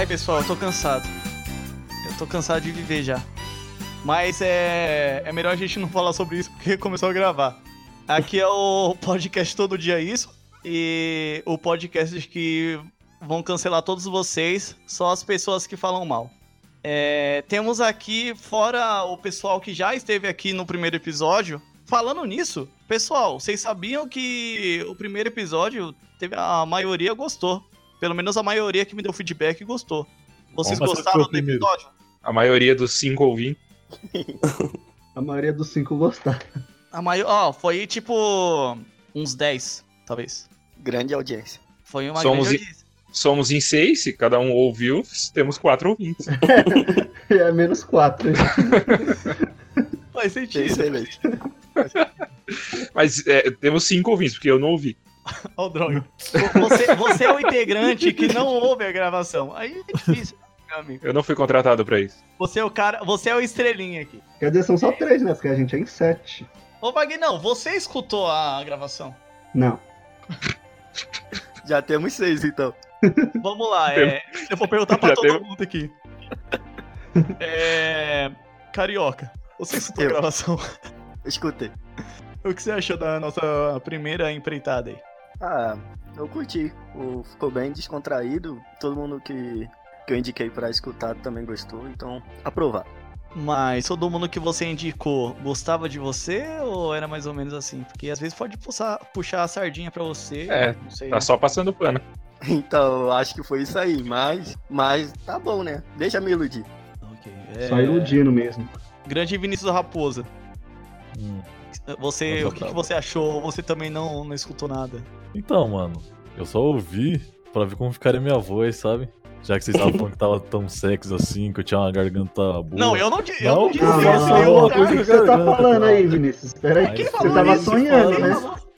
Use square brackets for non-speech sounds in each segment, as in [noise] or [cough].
Ai, pessoal, eu tô cansado. Eu tô cansado de viver já. Mas é, é melhor a gente não falar sobre isso porque [laughs] começou a gravar. Aqui é o podcast Todo Dia Isso. E o podcast que vão cancelar todos vocês, só as pessoas que falam mal. É, temos aqui, fora o pessoal que já esteve aqui no primeiro episódio, falando nisso, pessoal, vocês sabiam que o primeiro episódio teve a maioria gostou. Pelo menos a maioria que me deu feedback gostou. Vocês Bom, gostaram do primeiro. episódio? A maioria dos cinco ouvintes. [laughs] A maioria dos cinco gostaram. A maior, ó, foi tipo uns 10, talvez. Grande audiência. Foi uma Somos grande audiência. Somos em seis, se cada um ouviu, temos quatro ouvintes. [laughs] É menos quatro. hein? Faz sentido. Excelente. Mas é, temos cinco ouvintes, porque eu não ouvi. [laughs] Ó, droga. Você, você é o integrante que não ouve a gravação. Aí é difícil, amigo. Eu não fui contratado pra isso. Você é o cara, você é o estrelinha aqui. Quer dizer, são só três, né? Porque a gente é em sete. Ô, Vagnão, você escutou a gravação? Não. [laughs] Já temos seis, então. [laughs] Vamos lá, é, eu vou perguntar pra Já todo teve- mundo aqui. É, Carioca, você escutou a Eu. gravação? Escutei. O que você achou da nossa primeira empreitada aí? Ah, eu curti. O, ficou bem descontraído. Todo mundo que, que eu indiquei pra escutar também gostou. Então, aprovar. Mas todo mundo que você indicou gostava de você ou era mais ou menos assim? Porque às vezes pode puxar, puxar a sardinha pra você. É, não sei. Tá né? só passando pano. Então, eu acho que foi isso aí. Mas, mas tá bom, né? Deixa me iludir. Ok, Só é, iludindo mesmo. Grande Vinícius Raposa. Hum. Você, o que, que você achou? Ou Você também não, não escutou nada? Então, mano, eu só ouvi pra ver como ficaria minha voz, sabe? Já que vocês estavam falando que tava tão sexy assim, que eu tinha uma garganta boa. Não, eu não, di- eu Não, não disse não, isso. não, não, que coisa que você tá falando aí. Vinícius? Espera aí. Você tava isso, sonhando, né?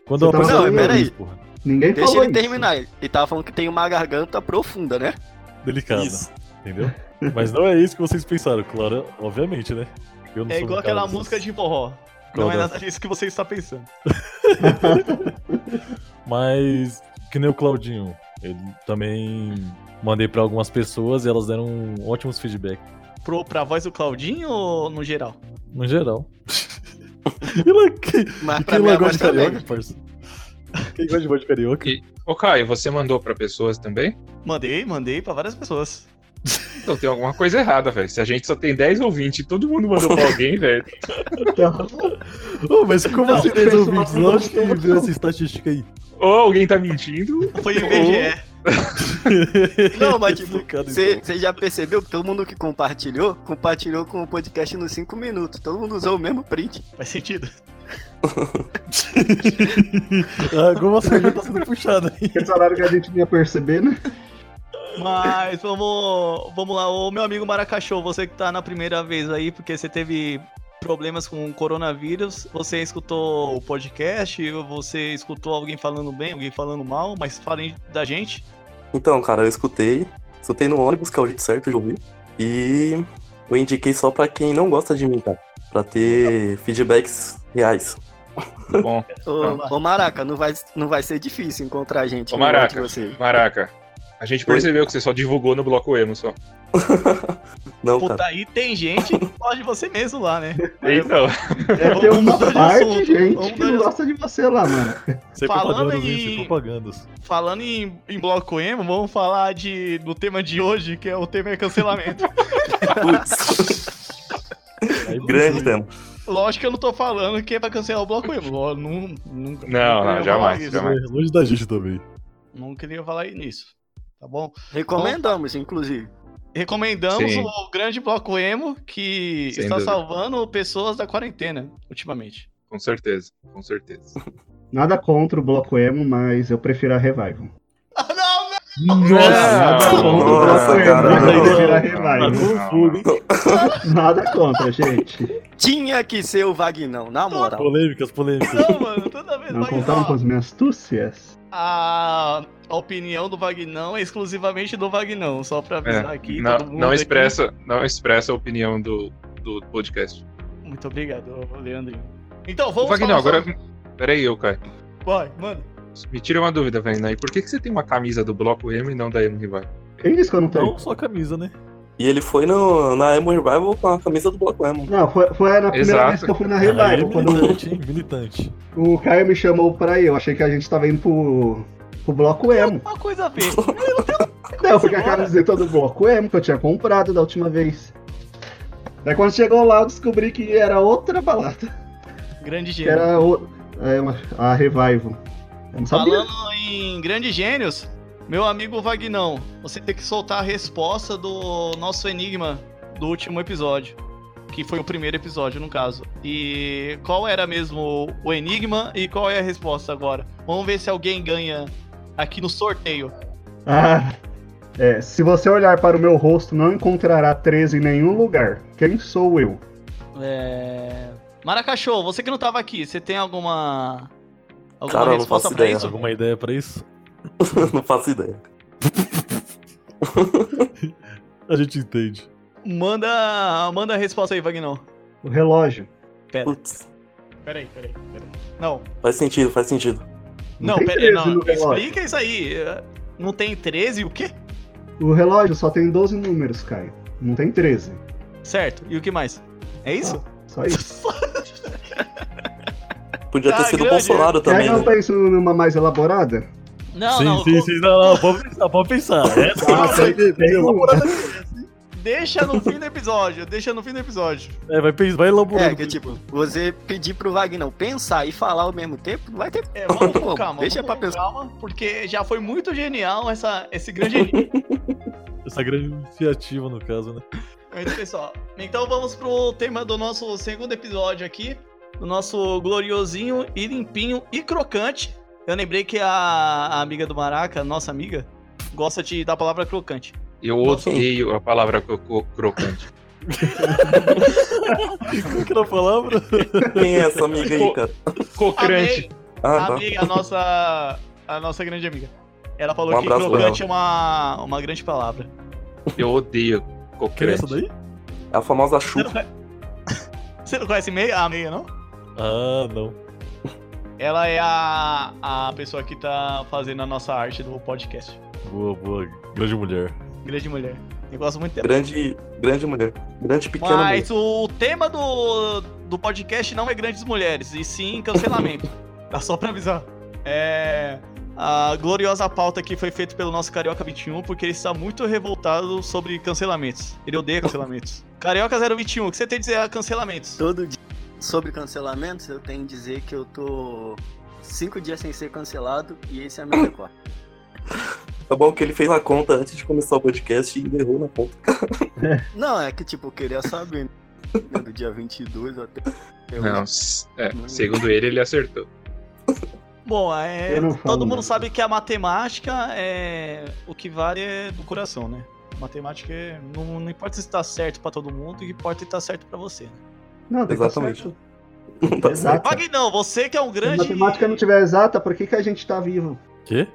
Quando Você eu tava Peraí. ouvi, porra. Ninguém Deixa falou ele isso. terminar. Ele tava falando que tem uma garganta profunda, né? Delicada, Isso. entendeu? Mas não é isso que vocês pensaram, claro, obviamente, né? Eu não É sou igual aquela música de forró. Não é nada disso que você está pensando. [laughs] Mas, que nem o Claudinho, eu também mandei pra algumas pessoas e elas deram ótimos feedback, Pro, pra voz do Claudinho ou no geral? no geral. [laughs] e lá, quem, Mas pra quem mim lá gosta de também. carioca, parça? Quem gosta de voz de carioca? E- Ô, Caio, você mandou pra pessoas também? Mandei, mandei pra várias pessoas. Então tem alguma coisa errada, velho. Se a gente só tem 10 ouvintes e todo mundo mandou pra [laughs] alguém, velho. Então, Ô, mas como Não, assim o 10 pessoal ouvintes? Onde que gostou. viu essa estatística aí? Ou alguém tá mentindo. Foi o IBGE. Não, mas [laughs] tipo, você então. já percebeu que todo mundo que compartilhou, compartilhou com o podcast nos 5 minutos. Todo mundo usou o mesmo print. Faz sentido. [laughs] Ah, como a sardinha tá sendo puxada aí. esse horário que a gente não ia perceber, né? Mas vamos, vamos lá, ô meu amigo Maracachô, você que tá na primeira vez aí, porque você teve problemas com o coronavírus, você escutou o podcast, você escutou alguém falando bem, alguém falando mal, mas falem da gente. Então, cara, eu escutei. Escutei no ônibus, que é o jeito certo de ouvir. E eu indiquei só pra quem não gosta de mim, tá? Pra ter feedbacks reais. Bom, Ô, ô Maraca, não vai, não vai ser difícil encontrar gente Ô, Maraca. Maraca. A gente percebeu que você só divulgou no bloco emo só. [laughs] não, Puta, cara. aí tem gente que gosta de você mesmo lá, né? [laughs] Então, Deve ter uma parte de gente vamos que não gosta de você lá, mano. [laughs] Sem Falando em-? Sem propagandas. Falando em, em bloco emo, vamos falar de, do tema de hoje, que é o tema é cancelamento. Putz, Aí, grande tema. Lógico que eu não tô falando que é pra cancelar o bloco emo. Não, nunca, Não, nunca não, ia jamais, jamais. É longe da gente também. Não queria falar nisso. Tá bom? Recomendamos, inclusive. Recomendamos Sim. o grande bloco emo que Sem está dúvida. salvando pessoas da quarentena ultimamente. com certeza, com certeza. Nada contra o bloco emo, mas eu prefiro a Revival. [laughs] Ah, não! Nossa, Nada contra gente. Tinha que ser o Vagnão, na moral. Polêmicas, polêmicas. Não, mano, toda vez Não contaram com as minhas astúcias? a, opinião do Vagnão é exclusivamente do Vagnão, só pra avisar É, aqui. não, todo mundo não aqui. expressa, não expressa a opinião do, do podcast. Muito obrigado, Leandrinho. Então, vamos Vagnão, agora. Pera aí, eu, Caio. Vai, mano. Me tira uma dúvida, velho. E por que, que você tem uma camisa do bloco emo e não da emo rival? Quem disse que eu não tenho? Não só a camisa, né? E ele foi no, na Emo Revival com a camisa do Bloco Emo. Não, foi, foi na primeira Exato. vez que eu fui na Aí é Revival. Quando militante, hein? Militante. o Caio me chamou pra ir, eu achei que a gente tava indo pro, pro bloco emo. Uma coisa a ver. [laughs] Não, eu fui com a camiseta do bloco emo que eu tinha comprado da última vez. Daí quando chegou lá eu descobri que era outra balada. Grande gênio. era o, é, a Revival. Eu não sabia. Falando em grandes gênios, meu amigo Vagnão, você tem que soltar a resposta do nosso enigma do último episódio. Que foi o primeiro episódio, no caso. E qual era mesmo o enigma e qual é a resposta agora? Vamos ver se alguém ganha aqui no sorteio. Ah, é, se você olhar para o meu rosto, não encontrará 13 em nenhum lugar. Quem sou eu? É... Maracachô, você que não tava aqui, você tem alguma. Alguma Cara, eu não resposta faço pra ideia. isso? Alguma ideia pra isso? [laughs] não faço ideia. [laughs] A gente entende. Manda, manda a resposta aí, Vagnão. O relógio. Pera, Putz, peraí, peraí, peraí. Não, faz sentido, faz sentido. não, tem peraí, 13 não. no relógio. Explica isso aí. Não tem 13 o quê? O relógio só tem 12 números, Caio. Não tem 13. Certo, e o que mais? É isso? Só isso. [laughs] Podia ter Ah, sido o grande, Bolsonaro Quer também, que eu né? pense numa mais elaborada? Não, sim, não. sim, sim. Não, não, pode pensar, pode pensar. Essa Ah, tem, tem, tem uma. Deixa no fim do episódio, deixa no fim do episódio. é, vai, vai elaborando. É, que tipo, você pedir pro Wagner pensar e falar ao mesmo tempo, vai ter. É, vamos com calma. deixa vamos pra com calma, porque já foi muito genial essa, esse grande. [laughs] Essa grande iniciativa, no caso, né? Muito pessoal. Então vamos pro tema do nosso segundo episódio aqui. Do nosso gloriosinho e limpinho e crocante. Eu lembrei que a, a amiga do Maraca, nossa amiga, gosta de da palavra crocante. Eu odeio a palavra cro- crocante. Qual [laughs] que era a palavra? Quem é essa amiga aí, cara? Cocrante. Ah, a tá. amiga, a nossa, a nossa grande amiga. Ela falou Um que crocante é uma, uma grande palavra. Eu odeio Que é essa daí? É a famosa conhe- [laughs] Você não conhece meia, a meia, não? Ah, não. Ela é a, a pessoa que tá fazendo a nossa arte do podcast. Boa, boa. Grande mulher. Grande mulher. Eu gosto muito dela. Grande, grande mulher. Grande pequena mulher. Mas o tema do, do podcast não é grandes mulheres, e sim cancelamento. [laughs] Tá só pra avisar. É. A gloriosa pauta aqui foi feita pelo nosso Carioca 21, porque ele está muito revoltado sobre cancelamentos. Ele odeia cancelamentos. [laughs] Carioca 021, o que você tem a dizer a cancelamentos? Todo dia sobre cancelamentos, eu tenho que dizer que eu tô cinco dias sem ser cancelado e esse é meu recorde. [coughs] Tá bom que ele fez a conta antes de começar o podcast e errou na conta. [laughs] Não, é que tipo, eu queria saber. né, Do dia 22 até. Eu- Não, é, segundo ele, ele acertou. Bom, é, não todo mundo sabe que a matemática é o que vale é do coração, né? Matemática é, não, não importa se tá certo pra todo mundo, o que importa é estar certo pra você. Né? Não, tem que estar Exatamente. certo. Não tá. Exato. Wagner, não, você que é um Se a grande. matemática não tiver exata, por que, que a gente tá vivo? Quê?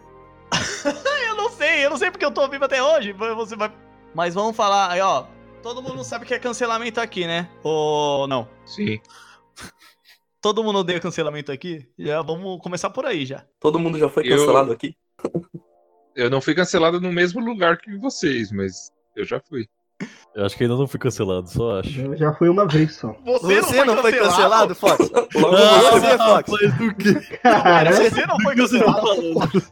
[laughs] Eu não sei, eu não sei porque eu tô vivo até hoje. mas Você vai. Mas vamos falar aí, ó. Todo mundo sabe que é cancelamento aqui, né? Ou não? Sim. [laughs] Todo mundo odeia cancelamento aqui? Já vamos começar por aí já. Todo mundo já foi Eu- cancelado aqui? Eu não fui cancelado no mesmo lugar que vocês, mas eu já fui. Eu acho que ainda não fui cancelado, só acho. Eu já fui uma vez só. Você não foi cancelado, Fox? Logo Ah, você. você, Fox. Mas do que? Cara, Você não foi você tá cancelado.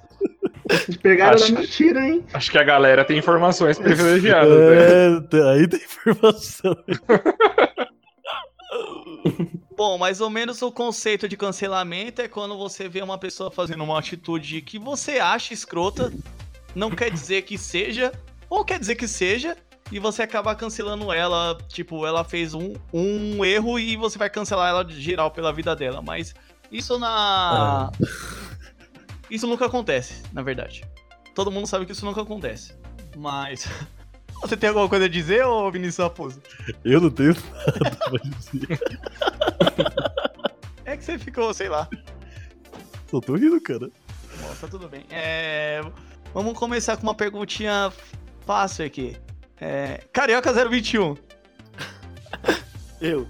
te pegaram Acho- na mentira, hein? Acho que a galera tem informações privilegiadas, né? É, tem- aí tem informação. [laughs] Bom, mais ou menos o conceito de cancelamento é quando você vê uma pessoa fazendo uma atitude que você acha escrota, não quer dizer que seja, ou quer dizer que seja, e você acaba cancelando ela. Tipo, ela fez um, um erro e você vai cancelar ela de geral pela vida dela. Mas isso na. Isso nunca acontece, na verdade. Todo mundo sabe que isso nunca acontece. Mas. [laughs] Você tem alguma coisa a dizer, ô Vinícius Raposo? Eu não tenho nada pra dizer. É que você ficou, sei lá. Só tô rindo, cara. Bom, tá tudo bem. É, Vamos começar com uma perguntinha fácil aqui. É... Carioca 021. Eu.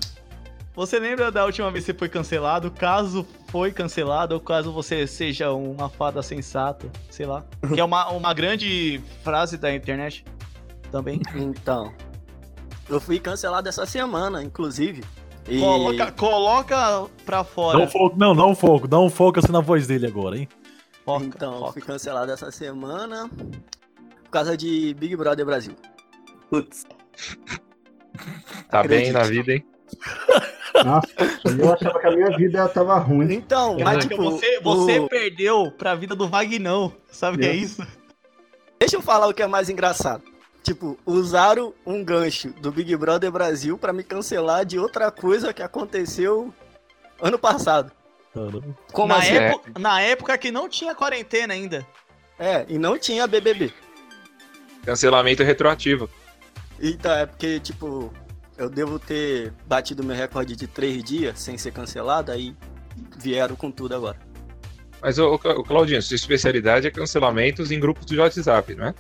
Você lembra da última vez que você foi cancelado? Caso foi cancelado, ou caso você seja uma fada sensata, sei lá. [laughs] Que é uma, uma grande frase da internet também. Então. Eu fui cancelado essa semana, inclusive. E... Coloca, coloca pra Dá fora. um foco, não, dá um foco, dá um foco assim na voz dele agora, hein? Foca, então, eu foca. fui cancelado essa semana por causa de Big Brother Brasil. Putz, Tá bem Acredite. na vida, hein? [laughs] Nossa, eu achava que a minha vida tava ruim. Então, mas tipo, você, você o- perdeu pra vida do Vagnão. Sabe o que é É. isso? deixa eu falar o que é mais engraçado. Tipo, usaram um gancho do Big Brother Brasil pra me cancelar de outra coisa que aconteceu ano passado. Como na, assim? época, na época que não tinha quarentena ainda. É, e não tinha BBB. Cancelamento retroativo. Então, é porque, tipo, eu devo ter batido meu recorde de três dias sem ser cancelado, aí vieram com tudo agora. Mas, ô, Claudinho, sua especialidade é cancelamentos em grupos de WhatsApp, não é?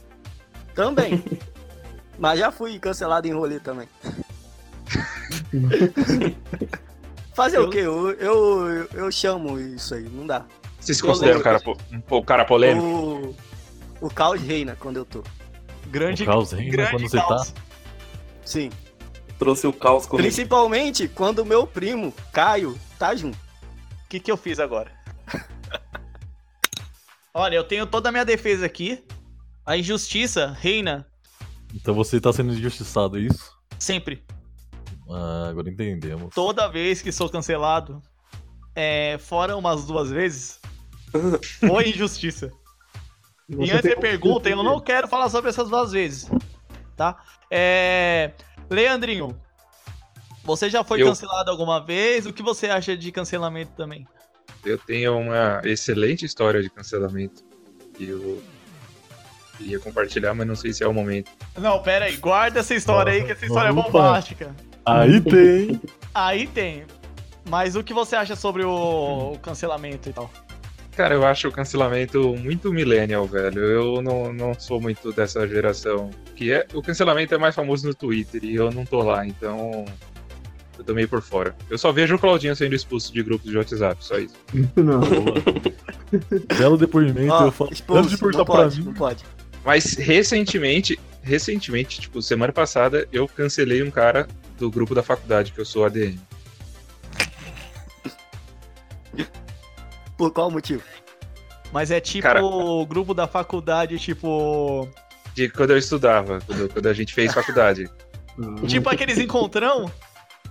Também. [laughs] Mas já fui cancelado em rolê também. [laughs] Fazer o quê? Eu, eu, eu chamo isso aí, não dá. Você se Eu considera um cara, um pouco cara polêmico? O, o caos reina quando eu tô. Grande, O caos reina grande quando você tá. caos. Sim. trouxe o caos comigo. Principalmente quando o meu primo, Caio, tá junto. O que, que eu fiz agora? [laughs] Olha, eu tenho toda a minha defesa aqui. A injustiça reina Então você tá sendo injustiçado, é isso? sempre. Ah, agora entendemos. Toda vez que sou cancelado, é, fora umas duas vezes, [laughs] foi injustiça. E antes você pergunta, eu não quero falar sobre essas duas vezes. Tá? É... Leandrinho, você já foi Eu. cancelado alguma vez? O que você acha de cancelamento também? Eu tenho uma excelente história de cancelamento. Que eu queria compartilhar, mas não sei se é o momento. Não, pera aí, guarda essa história aí, que essa história é Opa. bombástica. Aí tem! Aí tem. Mas o que você acha sobre o, o cancelamento e tal? Cara, eu acho o cancelamento muito millennial, velho. Eu não, não sou muito dessa geração. Que é, o cancelamento é mais famoso no Twitter e eu não tô lá, então. Eu tô meio por fora. Eu só vejo o Claudinho sendo expulso de grupos de WhatsApp, só isso. [laughs] Não. Belo depoimento, eu falo. expulso, Antes de não pra pode, mim. não pode. Mas recentemente, recentemente, tipo, semana passada, eu cancelei um cara do grupo da faculdade, que eu sou ADM. Por qual motivo? Mas é tipo Cara- o grupo da faculdade, tipo. De quando eu estudava, quando, quando a gente fez faculdade. [laughs] Tipo aqueles encontrão?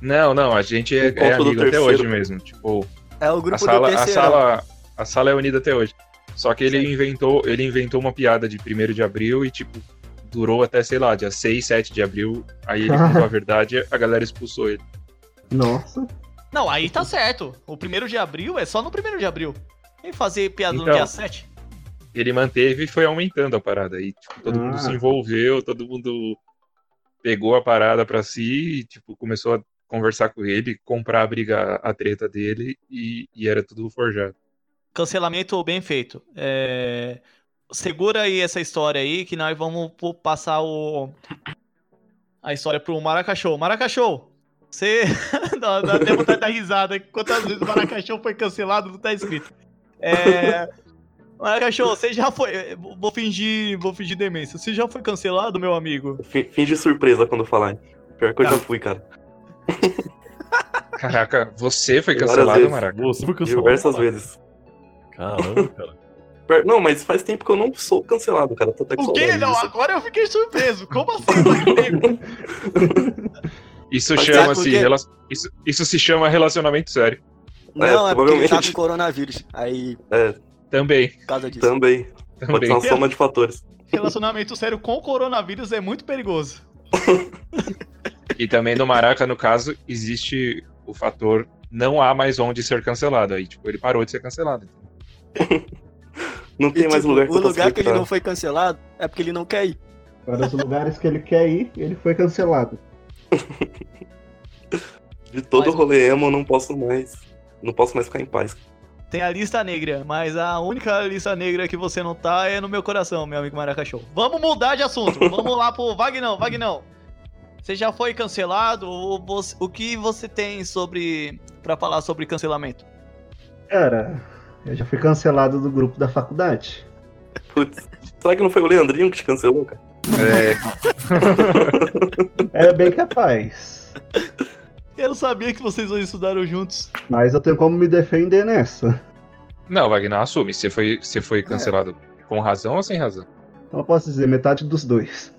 Não, não, a gente é, é amigo até hoje mesmo. Tipo, É o grupo a sala, do a sala, a sala é unida até hoje. Só que ele inventou, ele inventou uma piada de 1 de abril e tipo durou até, sei lá, dia 6, 7 de abril. Aí ele [laughs] contou a verdade, a galera expulsou ele. Nossa. Não, aí tá certo. O primeiro de abril é só no primeiro de abril. E fazer piada no Então. dia 7? Ele manteve e foi aumentando a parada aí, tipo, todo mundo Ah. se envolveu, todo mundo pegou a parada pra si e tipo começou a conversar com ele, comprar a briga, a treta dele e, e era tudo forjado. Cancelamento bem feito. É, Segura aí essa história aí, que nós vamos passar o... a história pro Maracachô. Maracachô, você. [laughs] Dá dá até vontade de dar risada. Quantas vezes o Maracachô foi cancelado, não tá escrito. É. Maracachô, você já foi. Vou fingir, vou fingir demência. Você já foi cancelado, meu amigo? Fi- Finge surpresa quando falar. Pior que eu Tá. já fui, cara. Caraca, você foi cancelado. Maraca? Você foi cancelado. Diversas vezes. Caramba, cara. Não, mas faz tempo que eu não sou cancelado, cara. Tô até O quê? Não, disso. agora eu fiquei surpreso. Como assim? [laughs] Isso Mas chama-se. sabe por quê? rela- Isso, isso se chama relacionamento sério. Não, É, é, porque ele tá com coronavírus. Aí, É, Também. por causa disso. Também. Pode Também. ser uma soma de fatores. Relacionamento sério com coronavírus é muito perigoso. [laughs] E também no Maraca, no caso, existe o fator não há mais onde ser cancelado. Aí, tipo, ele parou de ser cancelado. [laughs] Não E, tem mais tipo, lugar que o lugar que ele não foi cancelado é porque ele não quer ir. Para os lugares que ele quer ir, ele foi cancelado. [laughs] De todo Mas- rolê emo, eu não posso mais. Não posso mais ficar em paz. Tem a lista negra, mas a única lista negra que você não tá é no meu coração, meu amigo Maracachô. Vamos mudar de assunto. [laughs] Vamos lá pro Vagnão, Vagnão. Você já foi cancelado? Ou você- o que você tem sobre. pra falar sobre cancelamento? Cara, eu já fui cancelado do grupo da faculdade. Putz, será que não foi o Leandrinho que te cancelou, cara? É, É bem capaz. Eu não sabia que vocês dois estudaram juntos. Mas eu tenho como me defender nessa. não, Wagner, assume. Você foi, você foi cancelado com razão ou sem razão? Eu posso dizer metade dos dois.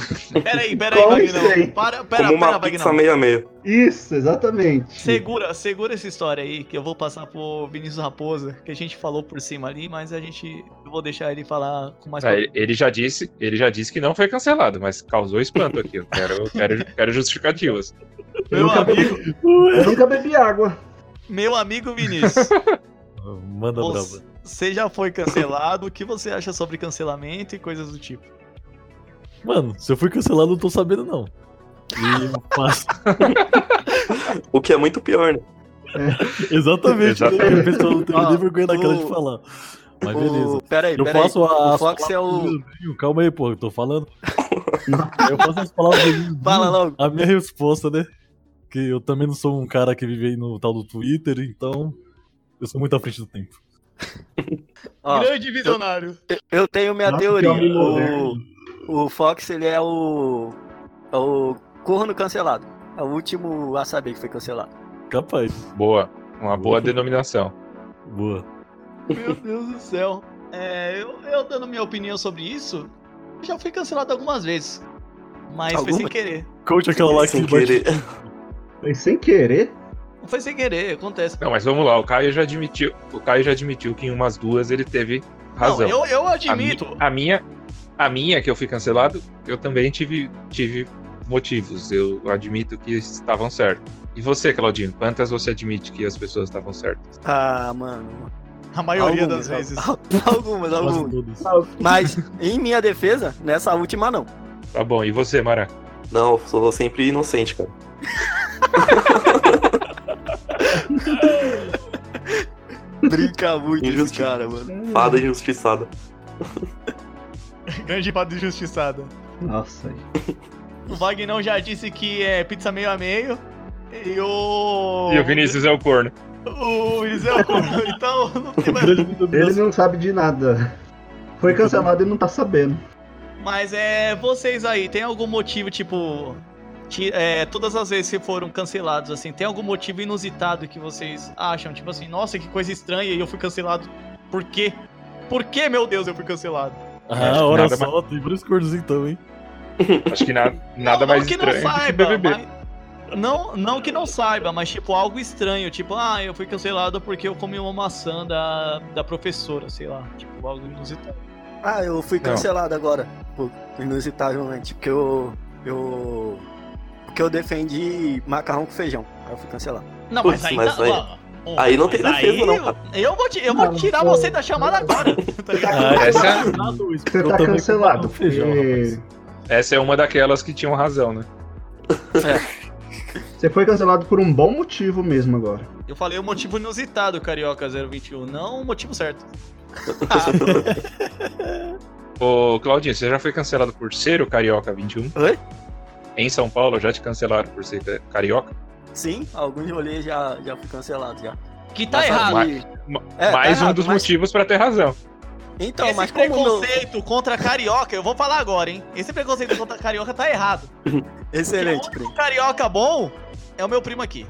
[laughs] Peraí, peraí, sei? Para, pera, Como pera, uma pizza Vagnão. meio a meio. Isso, exatamente. Segura, segura essa história aí, que eu vou passar pro Vinícius Raposa, que a gente falou por cima ali, mas a gente. Eu vou deixar ele falar com mais. É, ele- já disse, ele já disse que não foi cancelado, mas causou espanto aqui. Eu quero, quero, [laughs] quero justificativas. Meu nunca vi- amigo, Eu nunca bebi água. meu amigo Vinícius. [laughs] Manda brava. você já foi cancelado, o que você acha sobre cancelamento e coisas do tipo? Mano, se eu fui cancelado, eu não tô sabendo, não. E passa. [laughs] O que é muito pior, né? [laughs] Exatamente, né? Exatamente. A pessoa não teve Ó, nem vergonha na cara de o- falar. Mas O- beleza. Peraí, Eu peraí. faço a. o Fox é o. Calma aí, pô, eu tô falando. [laughs] eu faço as palavras Fala logo. A minha resposta, né? Que eu também não sou um cara que vive aí no tal do Twitter, então. Eu sou muito à frente do tempo. Ó, Grande visionário. eu tenho minha Nossa, teoria. O. o Fox, ele é o. É o corno cancelado. É o último a saber que foi cancelado. Capaz. Boa. Uma boa denominação. Boa. Meu Deus do céu. É, eu, eu dando minha opinião sobre isso, já fui cancelado algumas vezes. Mas foi sem querer. Coach aquela lá que Sem querer. Foi sem querer. Não foi sem querer, acontece. Não, mas vamos lá, o Caio já admitiu. O Caio já admitiu que em umas duas ele teve razão. Não, eu, eu A, admito. mi- a minha, a minha que eu fui cancelado, eu também tive, tive motivos. Eu admito que estavam certos. E você, Claudinho, quantas você admite que as pessoas estavam certas? Ah, mano. A maioria Algumas, das vezes. [laughs] Algumas, algumas. Mas, em minha defesa, nessa última não. Tá bom, e você, Mara? Não, eu sou sempre inocente, cara. [laughs] Brinca muito esse Injusti- cara, mano. Fada injustiçada. Grande fada injustiçada. Nossa. O Wagner já disse que é pizza meio a meio. E o. E o Vinícius é o corno. O Vinícius é o corno, [laughs] então não tem mais. Ele não sabe de nada. Foi cancelado e não tá sabendo. Mas é. Vocês aí, tem algum motivo, tipo. ti- é, todas as vezes que foram cancelados, assim, tem algum motivo inusitado que vocês acham? Tipo assim, nossa, que coisa estranha e eu fui cancelado. Por quê? Por que, meu Deus, eu fui cancelado? Ah, olha Nada só, tem vários cornos então, hein? Acho que [laughs] nada, nada não, mais não que estranho não do que saiba, BBB. mas- Não, não que não saiba, mas tipo algo estranho, tipo, ah, eu fui cancelado porque eu comi uma maçã da, da professora, sei lá, tipo algo inusitado. Ah, eu fui Não. cancelado agora. Pô, inusitavelmente. Porque eu. Eu. Porque eu defendi macarrão com feijão. Aí eu fui cancelado. Não, mas aí, mas tá- aí- ó, aí não tem defesa, não, eu- cara. Eu vou, te, eu vou Não, tirar pô. você da chamada agora, [laughs] tá ligado? Ah, Essa- cancelado, isso, Você tá cancelado. porque. Essa é uma daquelas que tinham razão, né? Você foi cancelado por um bom motivo mesmo agora. Eu falei o motivo inusitado, Carioca 021, não o motivo certo. [laughs] [laughs] Ô, Claudinho, você já foi cancelado por ser o Carioca 21? Oi? Em São Paulo já te cancelaram por ser ca- carioca? Sim, alguns rolês já, já fui cancelado já. Que tá Mas, errado. mas- Ma- É, tá Mais um errado, dos mas- motivos pra ter razão. Então, Esse mas preconceito contra carioca, eu vou falar agora, hein? Esse preconceito contra carioca tá errado. [laughs] Excelente, o carioca bom é o meu primo aqui.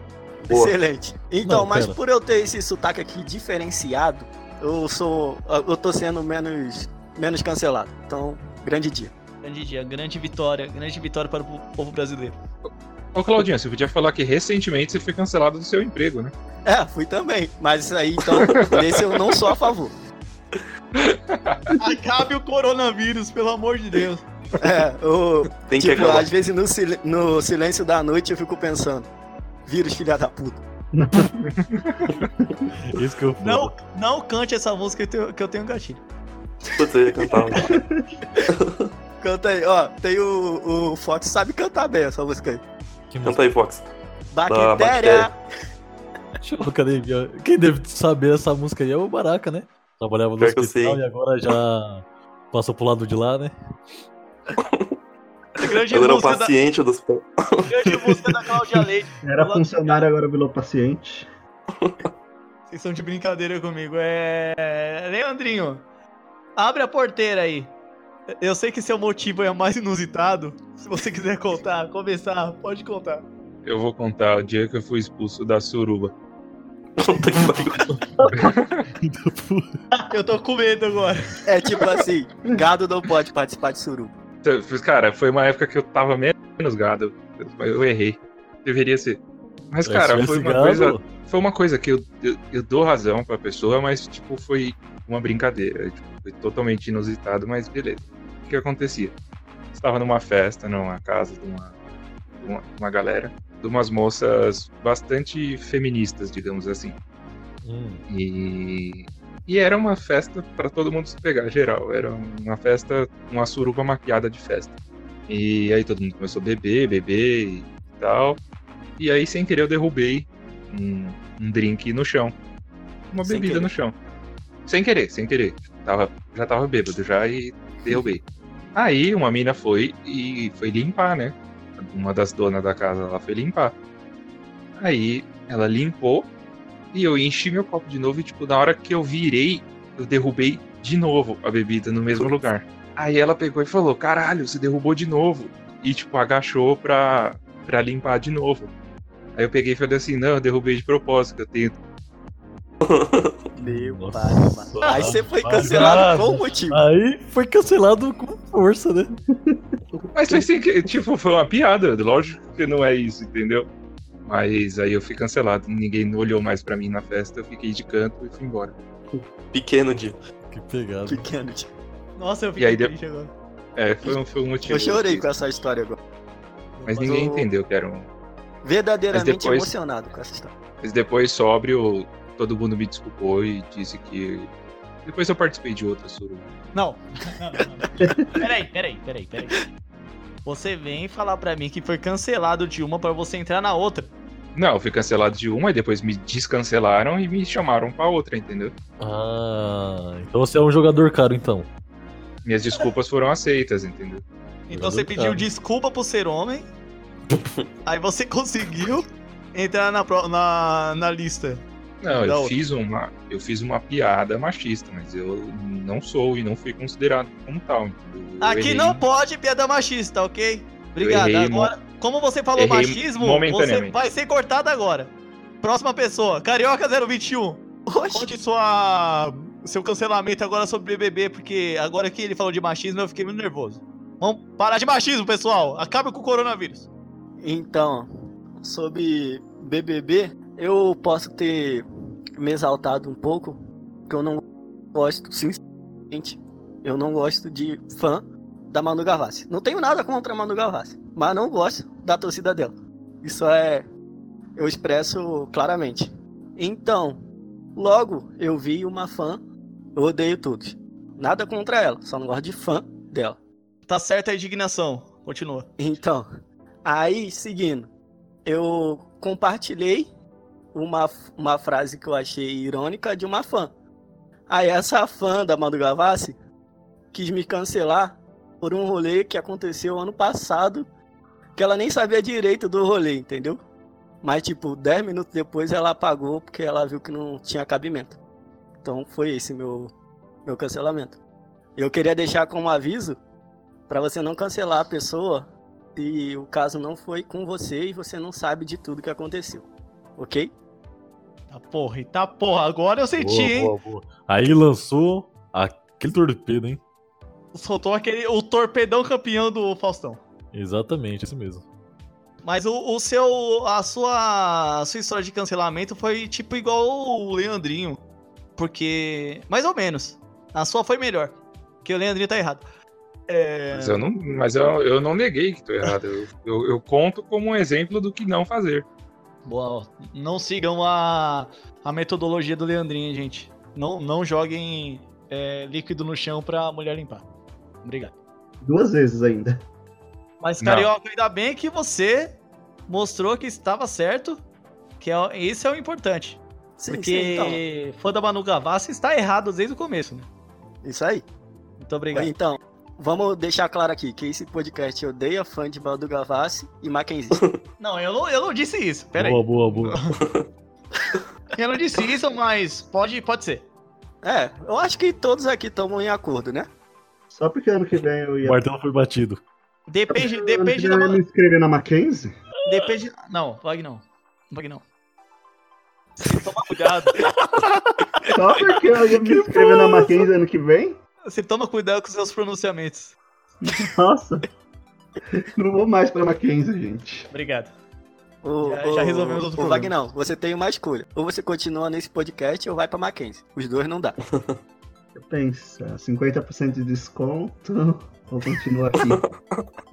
Boa. Excelente. Então, Não, mas pera. por eu ter esse sotaque aqui diferenciado, eu sou. Eu tô sendo menos, menos cancelado. Então, grande dia. Grande dia, grande vitória, grande vitória para o povo brasileiro. Ô, Claudinho, você podia falar que recentemente você foi cancelado do seu emprego, né? É, fui também. Mas isso aí, então, [laughs] desse eu não sou a favor. Acabe o coronavírus, pelo amor de Deus. É, eu, Tem que tipo, acabar. às vezes no, sil- no silêncio da noite eu fico pensando. Vírus, filha da puta. [laughs] Isso que eu falo. Não, não cante essa música que eu tenho, que eu tenho gatilho. Putz, eu ia cantar. [laughs] Canta aí, ó. Tem o, o Fox sabe cantar bem essa música aí. Que música? Canta aí, Fox. Bactéria. bactéria. Deixa eu cadê? Quem deve saber essa música aí é o Baraka, né? Trabalhava no Pior hospital e agora já passou pro lado de lá, né? [laughs] Grande Ela era o música, da, paciente dos. grande música da Cláudia [laughs] Leite. Era funcionário, agora virou paciente. Vocês estão de brincadeira comigo. É. Leandrinho, abre a porteira aí. Eu sei que seu motivo é mais inusitado. Se você quiser contar, começar, pode contar. Eu vou contar o dia que eu fui expulso da suruba. Puta que pariu. [laughs] Eu tô com medo agora. É tipo assim, gado não pode participar de suruba. Cara, foi uma época que eu tava menos gado. Eu, eu errei. Deveria ser. Mas, Se cara, foi uma coisa. Foi uma coisa que eu, eu, eu dou razão pra pessoa, mas, tipo, foi uma brincadeira. Tipo, foi totalmente inusitado, mas beleza. Que acontecia? Estava numa festa, numa casa de uma, de uma, uma galera, de umas moças bastante feministas, digamos assim. Hum, E, e era uma festa pra todo mundo se pegar, geral. Era uma festa, uma suruba maquiada de festa. E aí todo mundo começou a beber, beber e tal. E aí, sem querer, eu derrubei um, um drink no chão. Uma Sem bebida querer. no chão. Sem querer, sem querer. Tava, já tava bêbado já e derrubei. Aí uma mina foi e foi limpar, né? Uma das donas da casa lá foi limpar. Aí ela limpou e eu enchi meu copo de novo e, tipo, na hora que eu virei, eu derrubei de novo a bebida no mesmo lugar. Aí ela pegou e falou: Caralho, você derrubou de novo. E, tipo, agachou pra, pra limpar de novo. Aí eu peguei e falei assim: Não, eu derrubei de propósito, eu tenho. Meu pai, mano. Aí você foi cancelado com motivo. Aí foi cancelado com força, né? Mas foi que, tipo, foi uma piada. Lógico que não é isso, entendeu? Mas aí eu fui cancelado. Ninguém olhou mais pra mim na festa. Eu fiquei de canto e fui embora. Pequeno dia. Que pegada. Pequeno. tipo. Nossa, eu E fiquei aí triste agora. É, foi um, foi um motivo. Eu chorei com essa história agora. Mas Mas ninguém eu- entendeu que era um. Verdadeiramente depois- emocionado com essa história. Mas depois, sóbrio, todo mundo me desculpou e disse que. Depois eu participei de outra suruba. Não. não, não, não. Peraí, peraí, peraí, peraí. Você vem falar pra mim que foi cancelado de uma pra você entrar na outra. Não, eu fui cancelado de uma e depois me descancelaram e me chamaram pra outra, entendeu? Ah, então você é um jogador caro, então. Minhas desculpas foram aceitas, entendeu? Então Jogador você pediu caro. desculpa por ser homem. [laughs] aí você conseguiu entrar na, na, na lista. Não, eu fiz uma, eu fiz uma piada machista, mas eu não sou e não fui considerado como tal. Eu Aqui errei- não pode piada machista, ok? Obrigado. Agora, como você falou errei machismo, você vai ser cortado agora. Próxima pessoa, Carioca 021. Oxe, Conte sua, seu cancelamento agora sobre BBB, porque agora que ele falou de machismo eu fiquei muito nervoso. Vamos parar de machismo, pessoal. Acabe com o coronavírus. Então, sobre BBB, eu posso ter me exaltado um pouco, porque eu não gosto, sinceramente, eu não gosto de fã da Manu Gavassi. Não tenho nada contra a Manu Gavassi, mas não gosto da torcida dela. Isso é. Eu expresso claramente. Então, logo eu vi uma fã, eu odeio todos. Nada contra ela, só não gosto de fã dela. Tá certa a indignação. Continua. Então, aí seguindo, eu compartilhei uma, uma frase que eu achei irônica de uma fã. Aí essa fã da Manu Gavassi quis me cancelar por um rolê que aconteceu ano passado, que ela nem sabia direito do rolê, entendeu? Mas tipo, 10 minutos depois ela apagou porque ela viu que não tinha cabimento. Então foi esse meu meu cancelamento. Eu queria deixar como aviso Pra você não cancelar a pessoa se o caso não foi com você e você não sabe de tudo que aconteceu. Ok? Tá porra, tá porra. Agora eu senti, Boa, hein? boa, boa. Aí lançou aquele torpedo, hein? Soltou aquele, o torpedão campeão do Faustão. Exatamente, esse mesmo. Mas o, o seu. A sua. A sua história de cancelamento foi tipo igual o Leandrinho. Porque. Mais ou menos. A sua foi melhor. Porque o Leandrinho tá errado. É. Mas eu não, mas eu, eu não neguei que tô errado. [laughs] Eu, eu, eu conto como um exemplo do que não fazer. Boa, não sigam a, a metodologia do Leandrinho, gente. Não, não joguem é, líquido no chão pra mulher limpar. Obrigado. Duas vezes ainda. Mas, Não. Carioca, ainda bem que você mostrou que estava certo. Que é, esse é o importante. Sim, Porque sim, fã da Manu Gavassi está errado desde o começo, né? então. Isso aí. Muito obrigado. Então, vamos deixar claro aqui que esse podcast odeia fã de Baldo Gavassi e Mackenzie. [laughs] Não, eu não, eu não disse isso. Pera aí. Boa, boa, boa. Eu não disse isso, mas pode, pode ser. é, eu acho que todos aqui estão em acordo, né? Só porque ano que vem eu O ia. martelo foi batido. Depende, ano que depende eu da. ia me inscrever na Mackenzie? Depende. Não, Vag não. Vag não. Você toma cuidado. Só porque eu ia me inscrever na Mackenzie ano que vem? Você toma cuidado com seus pronunciamentos. Nossa. Não vou mais pra Mackenzie, gente. Obrigado. O, Já- já resolvemos outro o problema. Vagnão, você tem uma escolha. Ou você continua nesse podcast ou vai pra Mackenzie. Os dois não dá. [laughs] Pensa, 50% de desconto ou continua aqui? [laughs]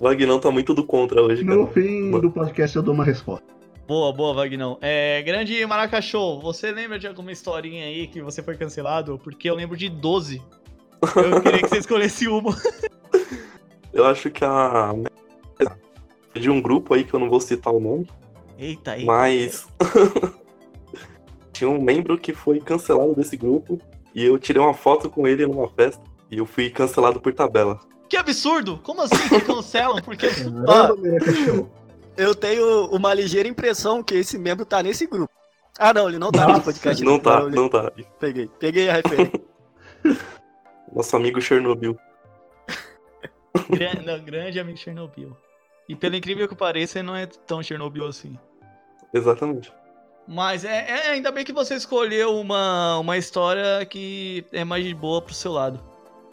O Vagnão tá muito do contra hoje, cara. No fim do podcast eu dou uma resposta. Boa, boa, Vagnão. É, grande Maracachô, você lembra de alguma historinha aí que você foi cancelado? Porque eu lembro de 12. Eu [laughs] queria que você escolhesse uma. Eu acho que a. De um grupo aí que eu não vou citar o nome, Eita, eita. mas. [laughs] Tinha um membro que foi cancelado desse grupo e eu tirei uma foto com ele numa festa e eu fui cancelado por tabela. Que absurdo! Como assim que cancelam? Porque. Caramba, Show. Eu tenho uma ligeira impressão que esse membro tá nesse grupo. Ah, não, ele não tá nesse Nossa, podcast. Não tá, eu li- não tá. Peguei, peguei a referência. [laughs] [laughs] Nosso amigo Chernobyl. Gran- não, grande amigo Chernobyl. E pelo incrível que pareça, ele não é tão Chernobyl assim. Exatamente. Mas é, é- ainda bem que você escolheu uma, uma história que é mais de boa pro seu lado.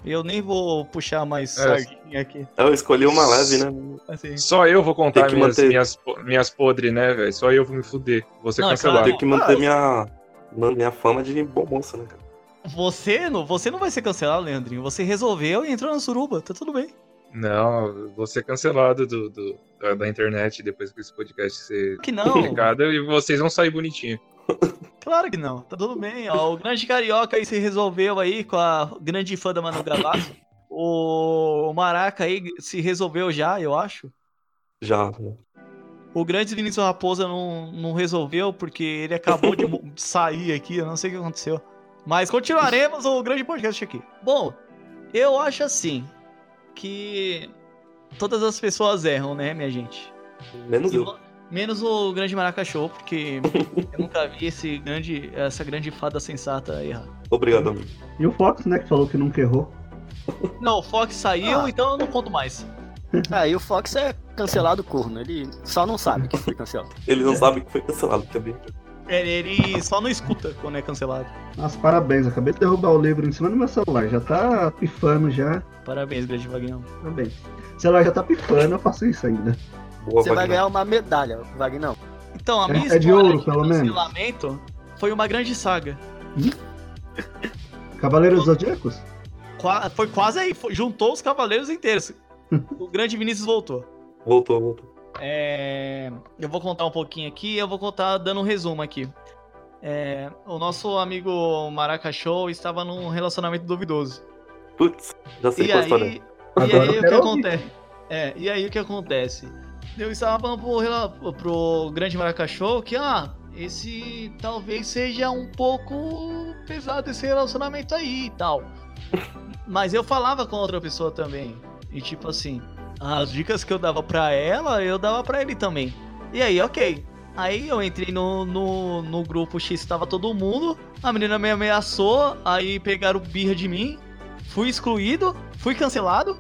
Eu nem vou puxar mais É. sardinha aqui. Eu escolhi uma leve, né? Assim. Só eu vou contar minhas, manter. minhas, minhas podres, né, velho? Só eu vou me fuder. Vou ser Não, é cancelado. claro. Tenho que manter minha, minha fama de bom moço, né, cara? Você não, você não vai ser cancelado, Leandrinho. Você resolveu e entrou na suruba, tá tudo bem. Não, eu vou ser cancelado do, do- da, da internet depois que esse podcast ser Que não, publicado e vocês vão sair bonitinho. [laughs] claro que não. Tá tudo bem. Ó, o grande carioca aí se resolveu aí com a grande fã da Manu Gavassi. O Maraca aí se resolveu já, eu acho. Já. O grande Vinícius Raposa não, não resolveu porque ele acabou de [laughs] sair aqui, eu não sei o que aconteceu. Mas continuaremos o grande podcast aqui. Bom, eu acho assim que todas as pessoas erram, né, minha gente? Menos E eu. Menos o grande Maracachô, porque eu nunca vi esse grande, essa grande fada sensata errar. Obrigado, amigo. E o Fox, né, que falou que nunca errou. Não, o Fox saiu, Ah. então eu não conto mais. [laughs] Ah, e o Fox é cancelado corno. Ele só não sabe que foi cancelado. [laughs] Eles não sabem que foi cancelado também. Ele, ele só não escuta quando é cancelado. Nossa, parabéns. Acabei de derrubar o livro em cima do meu celular. Já tá pifando já. Parabéns, grande Vagnão. Parabéns. O celular já tá pifando, eu faço isso ainda. Boa, Você vai Wagner. ganhar uma medalha, Vagnão. Então, a É- minha é de ouro, pelo menos. foi uma grande saga. Cavaleiros Zodíacos? Qua- foi quase aí, foi- juntou os cavaleiros inteiros. [laughs] o grande Vinícius voltou. Voltou, voltou. É, eu vou contar um pouquinho aqui, eu vou contar dando um resumo aqui. É, o nosso amigo Maracachô estava num relacionamento duvidoso. Putz, já sei E qual aí, e Agora aí o que acontece? É, e aí o que acontece? Eu estava falando pro, pro grande Maracachô que, ah, esse talvez seja um pouco pesado esse relacionamento aí e tal. [laughs] Mas eu falava com outra pessoa também. E tipo assim, as dicas que eu dava pra ela, eu dava pra ele também. E aí, ok. Aí eu entrei no, no, no grupo X, tava todo mundo. A menina me ameaçou, aí pegaram birra de mim. Fui excluído, fui cancelado.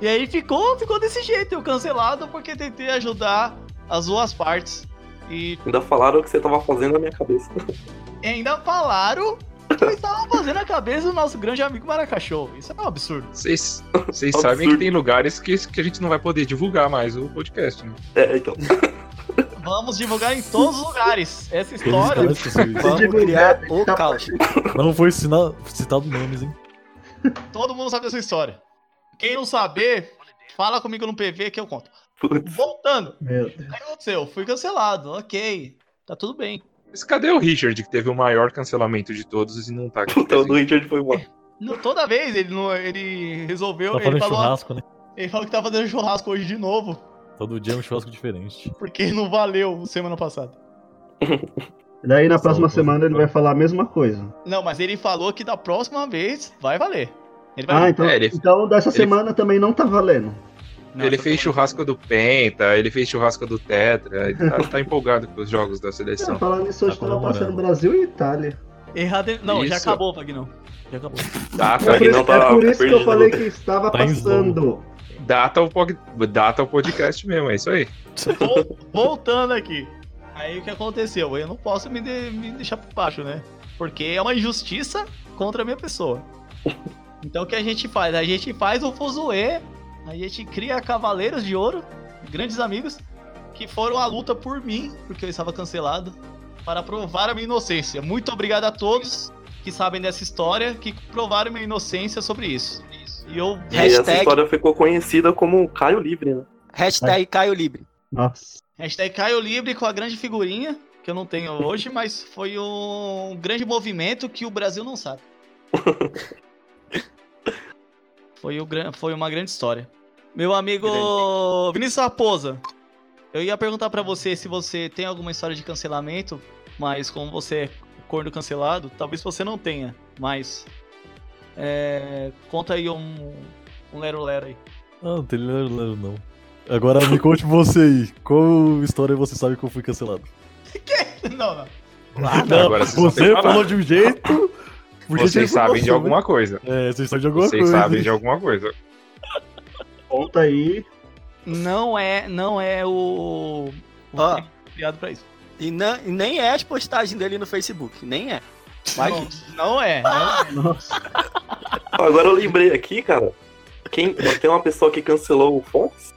E aí ficou, ficou desse jeito, eu cancelado porque tentei ajudar as duas partes. E Ainda falaram o que você tava fazendo na minha cabeça. [laughs] ainda falaram que eu estava fazendo a cabeça do nosso grande amigo Maracachô. Isso é um absurdo. Vocês sabem que tem lugares que, que a gente não vai poder divulgar mais o podcast, né? É, então. [laughs] Vamos divulgar em todos os lugares essa história. Vamos divulgar, criar que o caos. Não foi citado nomes, hein? Todo mundo sabe dessa história. Quem não saber, fala comigo no PV que eu conto. Putz. Voltando, Meu Deus. o que aconteceu? Fui cancelado, ok. Tá tudo bem. Mas cadê o Richard, que teve o maior cancelamento de todos e não tá aqui? Então, do Richard foi embora. No- toda vez ele, não, ele resolveu. Tá ele, fazendo falou, churrasco, né? ele falou que tá fazendo churrasco hoje de novo. Todo dia é um churrasco diferente. Porque não valeu semana passada. Daí na Só próxima semana ele vai falar a mesma coisa. Não, mas ele falou que da próxima vez vai valer. Ele vai Ah, então, É, ele- então dessa ele- semana também não tá valendo. Não, ele fez churrasco do Penta, ele fez churrasco do Tetra, ele tá, tá [laughs] empolgado com os jogos da É, seleção. falando nisso, hoje Tá tava passando. Brasil e Itália. Errado. é- Não, já Isso. acabou, Vagnão. Já acabou. Data, É por, isso, tá é por isso que eu falei que estava Tá passando. data, o, pod- data o podcast mesmo, é isso aí. Vol- Voltando aqui. Aí o que aconteceu? Eu não posso me, de- me deixar por baixo, né? Porque é uma injustiça contra a minha pessoa. Então o que a gente faz? A gente faz o Fuzue, a gente cria Cavaleiros de Ouro, grandes amigos, que foram à luta por mim, porque eu estava cancelado, para provar a minha inocência. Muito obrigado a todos que sabem dessa história, que provaram minha inocência sobre isso. E eu E essa Hashtag- história ficou conhecida como Caio Livre, né? Hashtag Caio Libre. Nossa. Hashtag Caio Libre com a grande figurinha, que eu não tenho hoje, mas foi um grande movimento que o Brasil não sabe. [laughs] foi, o, foi uma grande história. Meu amigo Vinícius Raposa, eu ia perguntar pra você se você tem alguma história de cancelamento, mas como você é corno cancelado, talvez você não tenha, mas é, conta aí um, um lero lero aí. Ah, não tem lero, lero, não. Agora me conte você aí. Qual história você sabe que eu fui cancelado? [laughs] não, não. Não, agora vocês vão ter você que falou de um jeito. Porque Vocês sabem de alguma coisa. né? É, vocês sabem de alguma Vocês coisa. sabem de alguma coisa. Conta aí. Não é, não é o, o tempo criado pra isso. E, não- e nem é as postagens dele no Facebook. Nem é. Mas Não, não é. Não é. [laughs] Nossa. Agora eu lembrei aqui, cara. Quem, tem uma pessoa que cancelou o Fox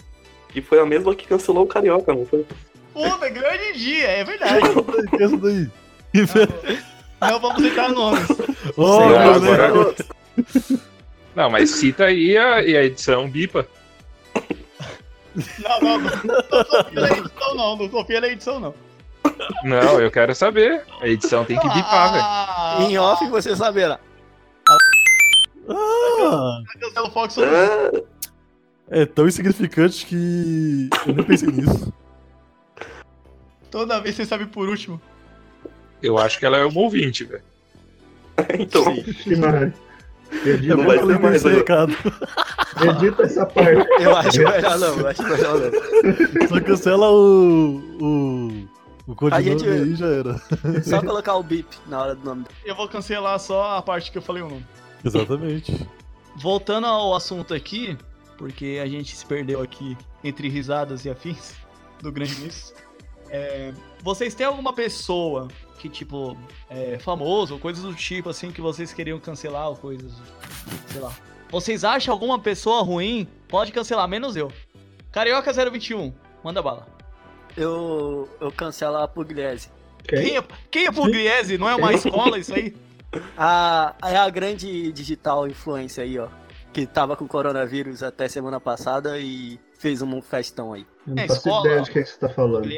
e foi a mesma que cancelou o Carioca, não foi? Puta, grande dia, é verdade. [laughs] Daí. Não vamos entrar nomes. Oh, Sei lá, agora-. Não, mas cita aí a, e a edição bipa. Não, não, não, não confia na edição, não. Não confia na edição, não. Não, eu quero saber. A edição tem que bipar, velho. Ah, em off você saberá. Ah, É, tão insignificante que eu nem pensei nisso. Toda vez você sabe por último. Eu acho que ela é uma ouvinte, velho. [laughs] então. Que maravilha. Edita, Não vai nem mais recado. edita essa parte. Eu acho melhor não, eu acho melhor não. Só cancela o. o. o codinome gente- aí e já era. [laughs] Só colocar o bip na hora do nome. Eu vou cancelar só a parte que eu falei o nome. Exatamente. Voltando ao assunto aqui, porque a gente se perdeu aqui entre risadas e afins do Grande Miss. É, vocês têm alguma pessoa que, tipo, é famoso ou coisas do tipo, assim, que vocês queriam cancelar ou coisas, sei lá. Vocês acham alguma pessoa ruim? Pode cancelar, menos eu. Carioca 021, manda bala. Eu, eu cancelo a Pugliese. Quem é, quem é Pugliese? Não é uma escola isso aí? A, é a grande digital influencer aí, ó. Que tava com coronavírus até semana passada e fez um festão aí. Eu não É, faço escola. ideia de quem você tá falando.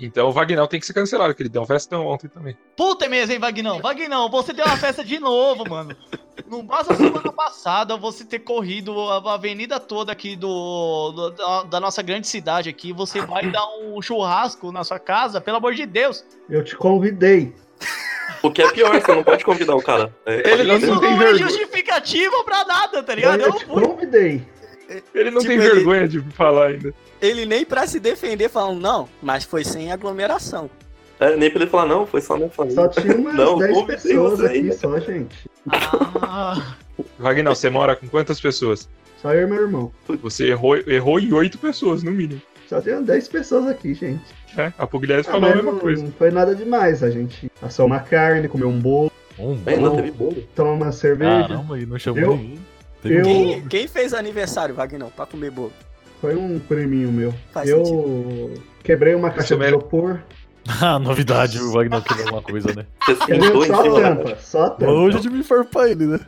Então o Vagnão tem que ser cancelado, que ele deu um festão ontem também. Puta mesmo, hein, Vagnão? Vagnão, você deu uma festa de novo, mano. Não basta semana passada você ter corrido a avenida toda aqui do, do- da, da nossa grande cidade aqui. Você vai dar um churrasco na sua casa, pelo amor de Deus. Eu te convidei. O que é pior, você não pode convidar o cara. É, Ele não- Isso não não, tem é vergonha. justificativa pra nada, tá ligado? Eu Eu te não fui. convidei. Ele não Tipo, tem ele- vergonha de falar ainda. Ele nem pra se defender falando, não, mas foi sem aglomeração. é, nem pra ele falar, não, foi só minha família. Só tinha umas [laughs] Não, 10 convidei pessoas aqui ainda. só, gente. [laughs] Ah, Vagnão, você mora com quantas pessoas? Só eu e meu irmão. Você errou, errou em oito pessoas, no mínimo. Só tinha 10 pessoas aqui, gente. É, a Pugliese Ah, falou a mesma não, coisa. não foi nada demais. A gente assou uma carne, comeu um bolo, Um Ainda bom. teve bolo. tomou uma cerveja. Caramba, e não chamou Eu- ninguém. Teve eu- Quem, quem fez aniversário, Vagnão, pra comer bolo? Foi um priminho meu. Faz eu quebrei uma caixa de isopor. [laughs] Ah, novidade, o Wagner quebrou alguma coisa, né? Em Só tampa, só a tampa. Hoje de me farpar ele, né?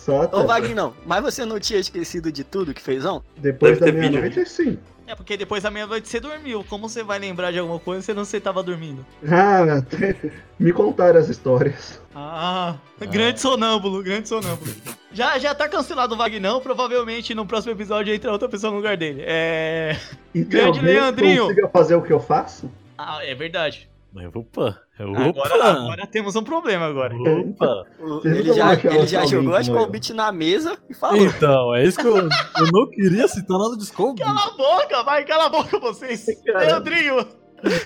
Só a Ô, tampa. Vagnão, mas você não tinha esquecido de tudo que fez ontem? Depois Deve da vídeo. meia-noite, sim. É porque depois da meia-noite você dormiu. Como você vai lembrar de alguma coisa se não você tava dormindo? Ah, [laughs] me contaram as histórias. Ah, grande sonâmbulo, grande sonâmbulo. Já, já tá cancelado o Vagnão, provavelmente no próximo episódio entra outra pessoa no lugar dele. É. E tem Grande Leandrinho. consiga fazer o que eu faço? Ah, é verdade. Mas, Opa! Agora, agora temos um problema agora. Opa! O- Ele não já, ele já jogou a como Skull eu? Beat na mesa e falou. Então, é isso que eu, eu não queria citar nada de Beat. Cala a boca, vai, cala a boca vocês. [laughs] Caramba. Leandrinho,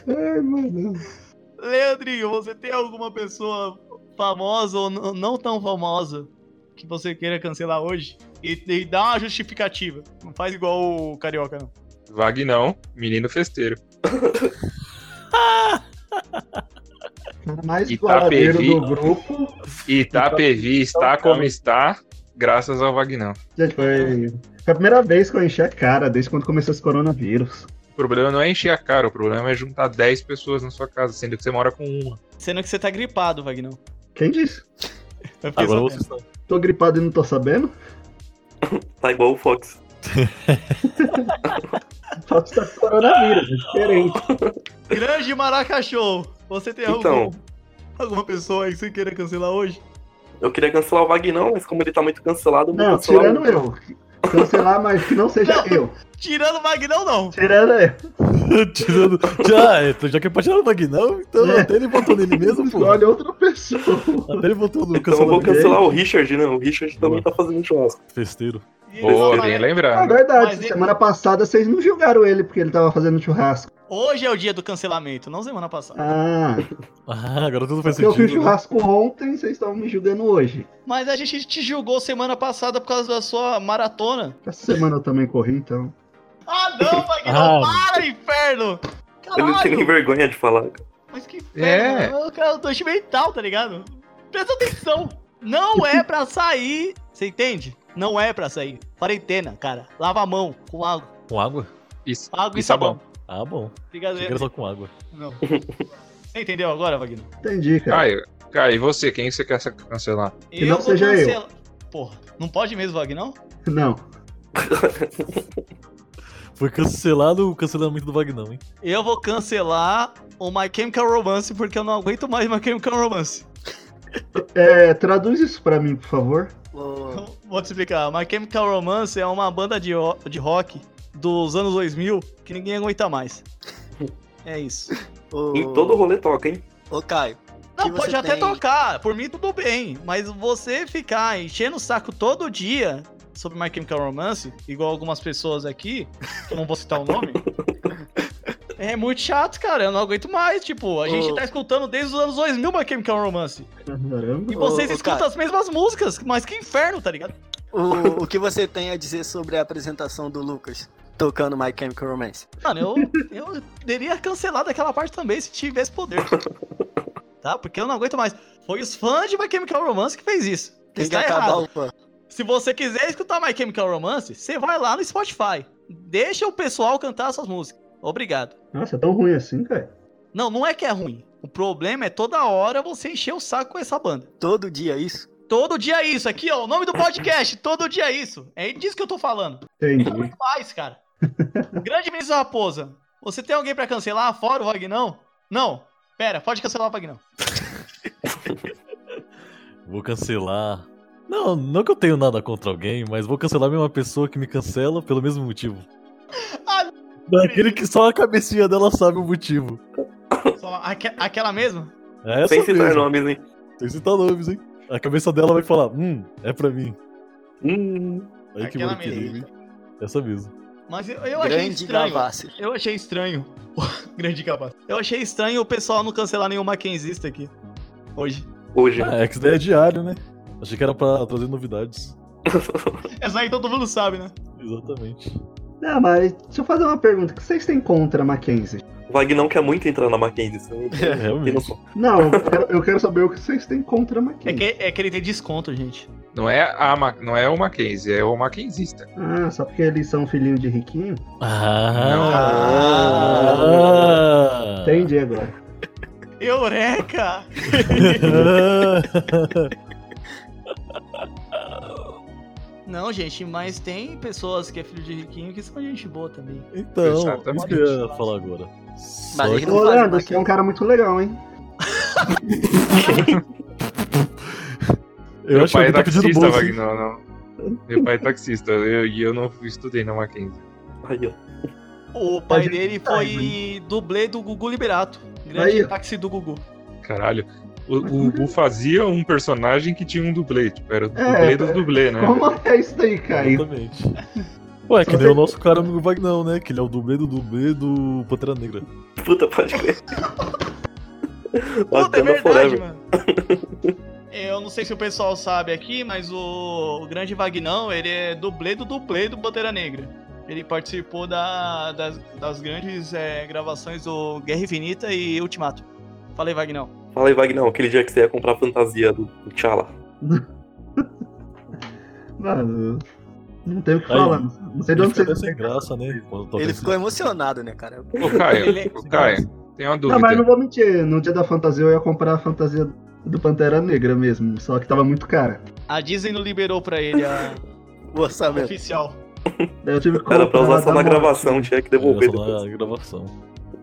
Ai, mano. Leandrinho, você tem alguma pessoa famosa ou não tão famosa que você queira cancelar hoje? E, e dá uma justificativa. Não faz igual o Carioca, não. Vagnão, menino festeiro. [laughs] mais Itapevi. baladeiro do grupo. Itapevi está como está, graças ao Vagnão. Gente, foi, foi a primeira vez que eu enchi a cara desde quando começou esse coronavírus. O problema não é encher a cara, o problema é juntar 10 pessoas na sua casa, sendo que você mora com uma. Sendo que você tá gripado, Vagnão. Quem disse? [laughs] Agora vocês estão. Tô gripado e não tô sabendo? Tá igual o Fox. [laughs] Com coronavírus, é diferente. Grande Maracachou, você tem Então. algum, alguma pessoa aí que você queira cancelar hoje? Eu queria cancelar o Vagnão, mas como ele tá muito cancelado, eu vou Não, cancelar tirando o- eu. Cancelar, mas que não seja Não. eu. Tirando o Magnão, não. Tirando eu. [laughs] Tirando. Já, é, já que é pra tirar o Magnão, então É. até ele votou nele mesmo, pô. Escolhe outra pessoa. Até ele votou no Então eu vou cancelar o Richard, né? O Richard também tá fazendo churrasco. festeiro. Boa, ele bem É lembrado. verdade, Mas ele- semana passada vocês não julgaram ele porque ele tava fazendo churrasco. Hoje é o dia do cancelamento, não semana passada. Ah, [laughs] Ah, agora tudo faz porque eu sentido. fiz né? churrasco ontem, vocês estão me julgando hoje. Mas a gente te julgou semana passada por causa da sua maratona. Essa semana eu também corri, então. Ah, não, [laughs] Magnão, Ah. para, inferno! Ele não tem nem Caralho! vergonha de falar. Mas que É. inferno, eu doente mental, tá ligado? Presta atenção! Não é pra sair, você entende? Não é pra sair. Quarentena, cara. Lava a mão com água. Com água? Isso. Água e, E sabão. sabão. Ah, bom. Brigadeiro. só com água. Não. Você entendeu agora, Wagner? Entendi, cara. Caio, Caio, e você? Quem você quer cancelar? Que não seja eu. Porra, não pode mesmo, Wagner? não? Não. [laughs] Foi cancelado o cancelamento do Vagnão, hein? Eu vou cancelar o My Chemical Romance porque eu não aguento mais My Chemical Romance. É, traduz isso pra mim, por favor. Vou te explicar. My Chemical Romance é uma banda de, ro- de rock dos anos 2000 que ninguém aguenta mais. É isso. Em todo rolê toca, hein? Ô, Caio. Não, pode até tem- tocar, por mim tudo bem, mas você ficar enchendo o saco todo dia sobre My Chemical Romance, igual algumas pessoas aqui, que eu não vou citar o nome, [laughs] é muito chato, cara, eu não aguento mais, tipo, a gente Ô. tá escutando desde os anos 2000 My Chemical Romance, Caramba. e vocês ô, escutam cara. as mesmas músicas, mas que inferno, tá ligado? O, o que você tem a dizer sobre a apresentação do Lucas tocando My Chemical Romance? Mano, eu, eu teria cancelado aquela parte também se tivesse poder. Tá? Porque eu não aguento mais. Foi os fãs de My Chemical Romance que fez isso. Tem que Está acabar errado. o fã. Se você quiser escutar My Chemical Romance, você vai lá no Spotify. Deixa o pessoal cantar suas músicas. Obrigado. Nossa, é tão ruim assim, cara. Não, não é que é ruim. O problema é toda hora você encher o saco com essa banda. Todo dia isso. Todo dia é isso. Aqui, ó, o nome do podcast. [laughs] todo dia é isso. É disso que eu tô falando. Entendi. Muito mais, cara. [laughs] Grande Vinícius Raposa. Você tem alguém pra cancelar fora o Vagnão? Não. Pera, pode cancelar o Vagnão. [laughs] Vou cancelar. Não, não que eu tenho nada contra alguém, mas vou cancelar a mesma pessoa que me cancela pelo mesmo motivo. Daquele que só a cabecinha dela sabe o motivo. Só aque- aquela mesma? É essa Sem citar mesmo. nomes, hein? Sem citar nomes, hein? A cabeça dela vai falar, hum, é pra mim. Hum, Aí que Aquela mano mesmo. hein? Essa mesmo. Mas eu, eu achei Grande estranho. Gavassi. Eu achei estranho. [laughs] Grande capaz. Eu achei estranho o pessoal não cancelar nenhum Mackenzista aqui. Hoje. hoje. Ah, é que isso daí é diário, né? Achei que era pra trazer novidades. [laughs] Essa aí todo mundo sabe, né? Exatamente. Não, mas deixa eu fazer uma pergunta. O que vocês têm contra a Mackenzie? O Vagnão quer muito entrar na Mackenzie. Você não [laughs] tem- É, realmente. Não, eu quero, eu quero saber o que vocês têm contra a É Mackenzie. que, é que ele tem desconto, gente. Não é, a, não é o Mackenzie, é o Mackenzista. Ah, só porque eles são filhinhos de riquinho? Ah! Entendi agora. Eureka! [laughs] [laughs] Não, gente, mas tem pessoas que é filho de riquinho que são gente boa também. então, isso Exatamente. que eu ia falar agora. Só Mas que- não Ô, Leandro, você é um cara muito legal, hein? [laughs] eu Meu acho que pai é alguém tá taxista, bolsa. Wagner, não. Meu pai é taxista eu- e eu, não estudei na Mackenzie. Aí, ó. O pai dele sabe, foi dublê do Gugu Liberato. Grande Aí, táxi do Gugu. Caralho. O, o Bu fazia um personagem que tinha um dublê, tipo, era o É, dublê do é, dublê, né? Como é isso daí, Caio? Exatamente. Ué, que nem o nosso cara amigo Vagnão, né? Que ele é o dublê do dublê do Pantera Negra. Puta, pode crer. [laughs] Puta, é verdade, Forever. mano. Eu não sei se o pessoal sabe aqui, mas o, o grande Vagnão, ele é dublê do dublê do Pantera Negra. Ele participou da- das, das grandes é, gravações do Guerra Infinita e Ultimato. Falei, Vagnão. Fala aí, Vagnão, aquele dia que você ia comprar a fantasia do, do T'Challa. [laughs] Mano, não tem o que Aí, falar. Não sei de onde você sem graça, né? Ele ficou emocionado, né, cara? Ô, Caio, Ele- ô, Caio, tem uma Não, dúvida. mas não vou mentir. No dia da fantasia eu ia comprar a fantasia do Pantera Negra mesmo. Só que tava muito cara. A Disney não liberou pra ele a [laughs] O orçamento. oficial. Daí eu tive que Era pra usar só na gravação, tinha que devolver Era só depois. na gravação.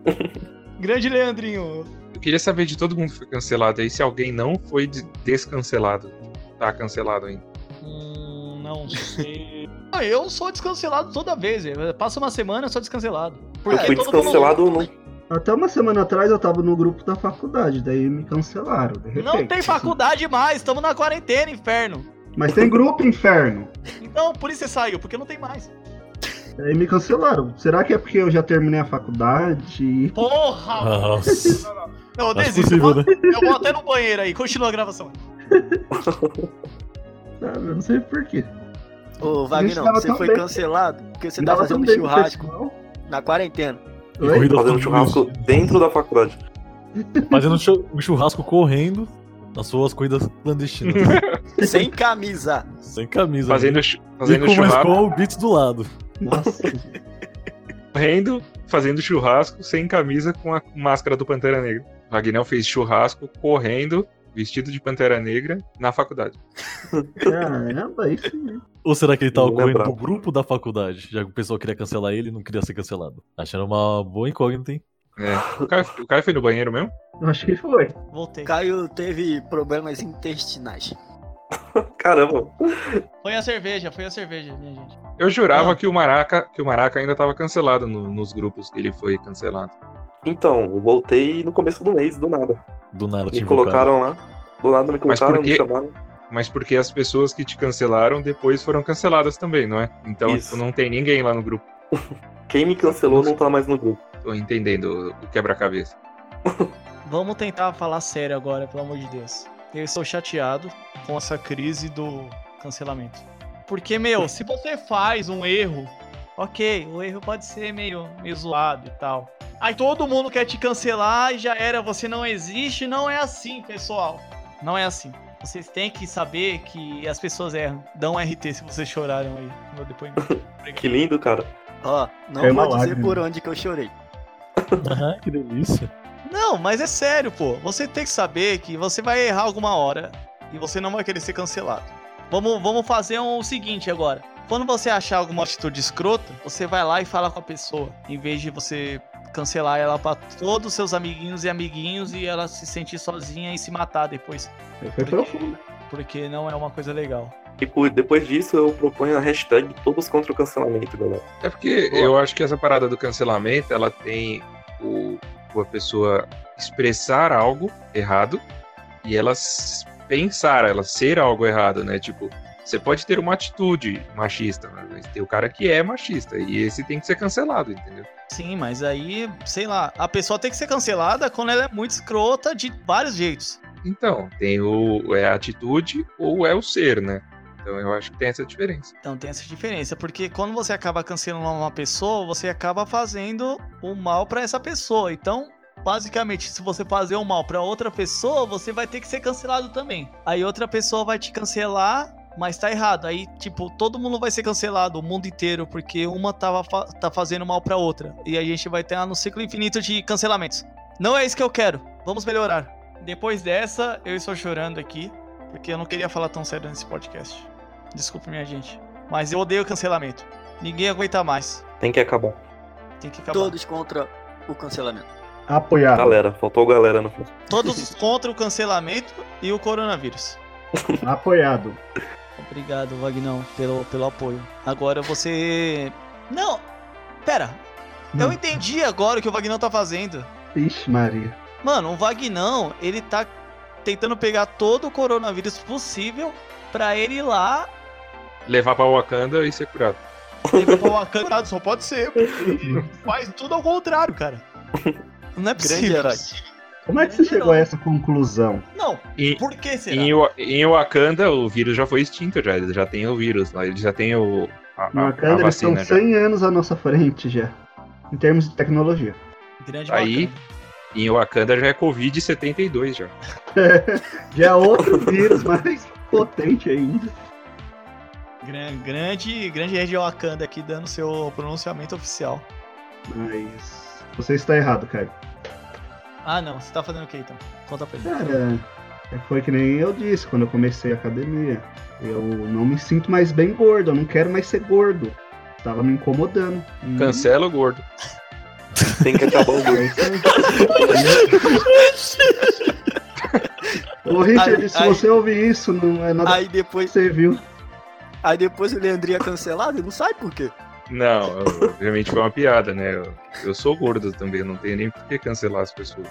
[laughs] Grande Leandrinho. Eu queria saber de todo mundo que foi cancelado aí, se alguém não foi de- descancelado. Tá cancelado ainda. Hum, não sei. [laughs] Ah, eu sou descancelado toda vez. velho. Passa uma semana, eu sou descancelado. Eu fui mundo- descancelado no, Até uma semana atrás eu tava no grupo da faculdade, daí me cancelaram. De repente. Não tem faculdade mais, estamos na quarentena, inferno. Mas tem grupo, inferno. Então, por isso você saiu, porque não tem mais. Daí me cancelaram. Será que é porque eu já terminei a faculdade? Porra! Nossa. Não, eu Acho desisto. possível, eu, né? vou, eu vou até no banheiro aí, continua a gravação. Sabe, [laughs] eu não sei por quê. Ô, Wagner, você foi bem. cancelado porque você tá Tava tão fazendo churrasco na quarentena. Oi? Fazendo com churrasco dentro da faculdade. [laughs] Fazendo um chu- churrasco correndo nas suas corridas clandestinas. [laughs] sem camisa. sem camisa. Fazendo, né? chu- e fazendo com churrasco, Skol Beats do lado. Nossa. correndo, fazendo churrasco, sem camisa, com a máscara do Pantera Negra. Wagner fez churrasco, correndo, vestido de Pantera Negra, na faculdade. Caramba, isso mesmo. Ou será que ele tava Não correndo pro grupo da faculdade? Já que o pessoal queria cancelar ele e não queria ser cancelado. Achando uma boa incógnita, hein? É. O, Caio, o Caio foi no banheiro mesmo? Eu acho que foi. Voltei. Caio teve problemas intestinais. [laughs] Caramba, Foi a cerveja, foi a cerveja, minha gente. Eu jurava Ah. que o Maraca, que o Maraca ainda tava cancelado no- nos grupos que ele foi cancelado. então, eu voltei no começo do mês, do nada. Do nada, Me colocaram lá. Do nada me colocaram, por me chamaram. Mas porque as pessoas que te cancelaram depois foram canceladas também, não é? Então tipo, não tem ninguém lá no grupo. [laughs] Quem me cancelou não tá mais no grupo. Tô entendendo o quebra-cabeça. Vamos tentar falar sério agora, pelo amor de Deus. Eu estou chateado com essa crise do cancelamento. Porque, meu, [laughs] se você faz um erro, ok, o erro pode ser meio, meio zoado e tal. Aí todo mundo quer te cancelar e já era, você não existe. Não é assim, pessoal. Não é assim. Vocês têm que saber que as pessoas erram. Dão um RT se vocês choraram aí no meu depoimento. [laughs] Que lindo, cara. Ó, não uma vou dizer lágrima. por onde que eu chorei. Aham, [laughs] que delícia. Não, mas é sério, pô. Você tem que saber que você vai errar alguma hora e você não vai querer ser cancelado. Vamos, vamos fazer um- o seguinte agora. Quando você achar alguma atitude escrota, você vai lá e fala com a pessoa, em vez de você cancelar ela pra todos os seus amiguinhos e amiguinhos e ela se sentir sozinha e se matar depois, Foi profundo. porque não é uma coisa legal. E por- depois disso eu proponho a hashtag todos contra o cancelamento, galera. É porque Boa. eu acho que essa parada do cancelamento, ela tem o, a pessoa expressar algo errado e ela pensar, ela ser algo errado, né? Tipo, você pode ter uma atitude machista, mas tem o cara que é machista e esse tem que ser cancelado, entendeu? Sim, mas aí, sei lá, a pessoa tem que ser cancelada quando ela é muito escrota de vários jeitos. Então, tem o é a atitude ou é o ser, né? Então eu acho que tem essa diferença. Então tem essa diferença, porque quando você acaba cancelando uma pessoa, você acaba fazendo o mal pra essa pessoa. Então, basicamente, se você fazer o mal pra outra pessoa, você vai ter que ser cancelado também. Aí outra pessoa vai te cancelar, mas tá errado. Aí, tipo, todo mundo vai ser cancelado, o mundo inteiro, porque uma tava fa- tá fazendo mal pra outra. E a gente vai ter no ciclo infinito de cancelamentos. Não é isso que eu quero. Vamos melhorar. Depois dessa, eu estou chorando aqui, porque eu não queria falar tão sério nesse podcast. Desculpe, minha gente. Mas eu odeio cancelamento. Ninguém aguenta mais. Tem que acabar. Tem que acabar. Todos contra o cancelamento. Apoiado. Galera, faltou galera no. Todos [laughs] contra o cancelamento e o coronavírus. Apoiado. Obrigado, Vagnão, pelo, pelo apoio. Agora você. Não! Pera! Eu entendi agora o que o Vagnão tá fazendo. Ixi, Maria. Mano, o Vagnão, ele tá tentando pegar todo o coronavírus possível pra ele ir lá Levar pra Wakanda e ser curado. levar pra Wakanda. Só pode ser, ele faz tudo ao contrário, cara. Não é Grande possível. herói. Como é que você chegou a essa conclusão? Não, E, por que será? em, Wa- em Wakanda, o vírus já foi extinto, já. Eles já tem o vírus lá. Eles já tem o, a, No a, a Wakanda eles estão vacina. Já. 100 anos à nossa frente já. Em termos de tecnologia. Grande Aí- Wakanda. Em Wakanda já é Covid-72 já. [laughs] Já é outro vírus mais potente ainda. Gran- Grande, grande rede Wakanda aqui dando seu pronunciamento oficial. Mas você está errado, Caio. Ah, não. Você tá fazendo o que então? Conta pra ele. Cara, é, foi que nem eu disse quando eu comecei a academia. Eu não me sinto mais bem gordo, eu não quero mais ser gordo. Tava me incomodando. E- Cancela o gordo. [laughs] Tem que acabar o É isso aí. [laughs] Ô Richard, Aí- se aí- você ouvir isso, não é nada Aí que depois, você viu. Aí depois o Leandrinho é cancelado, não sabe por quê. Não, eu- obviamente foi uma piada, né? Eu, eu sou gordo também, não tenho nem por que cancelar as pessoas.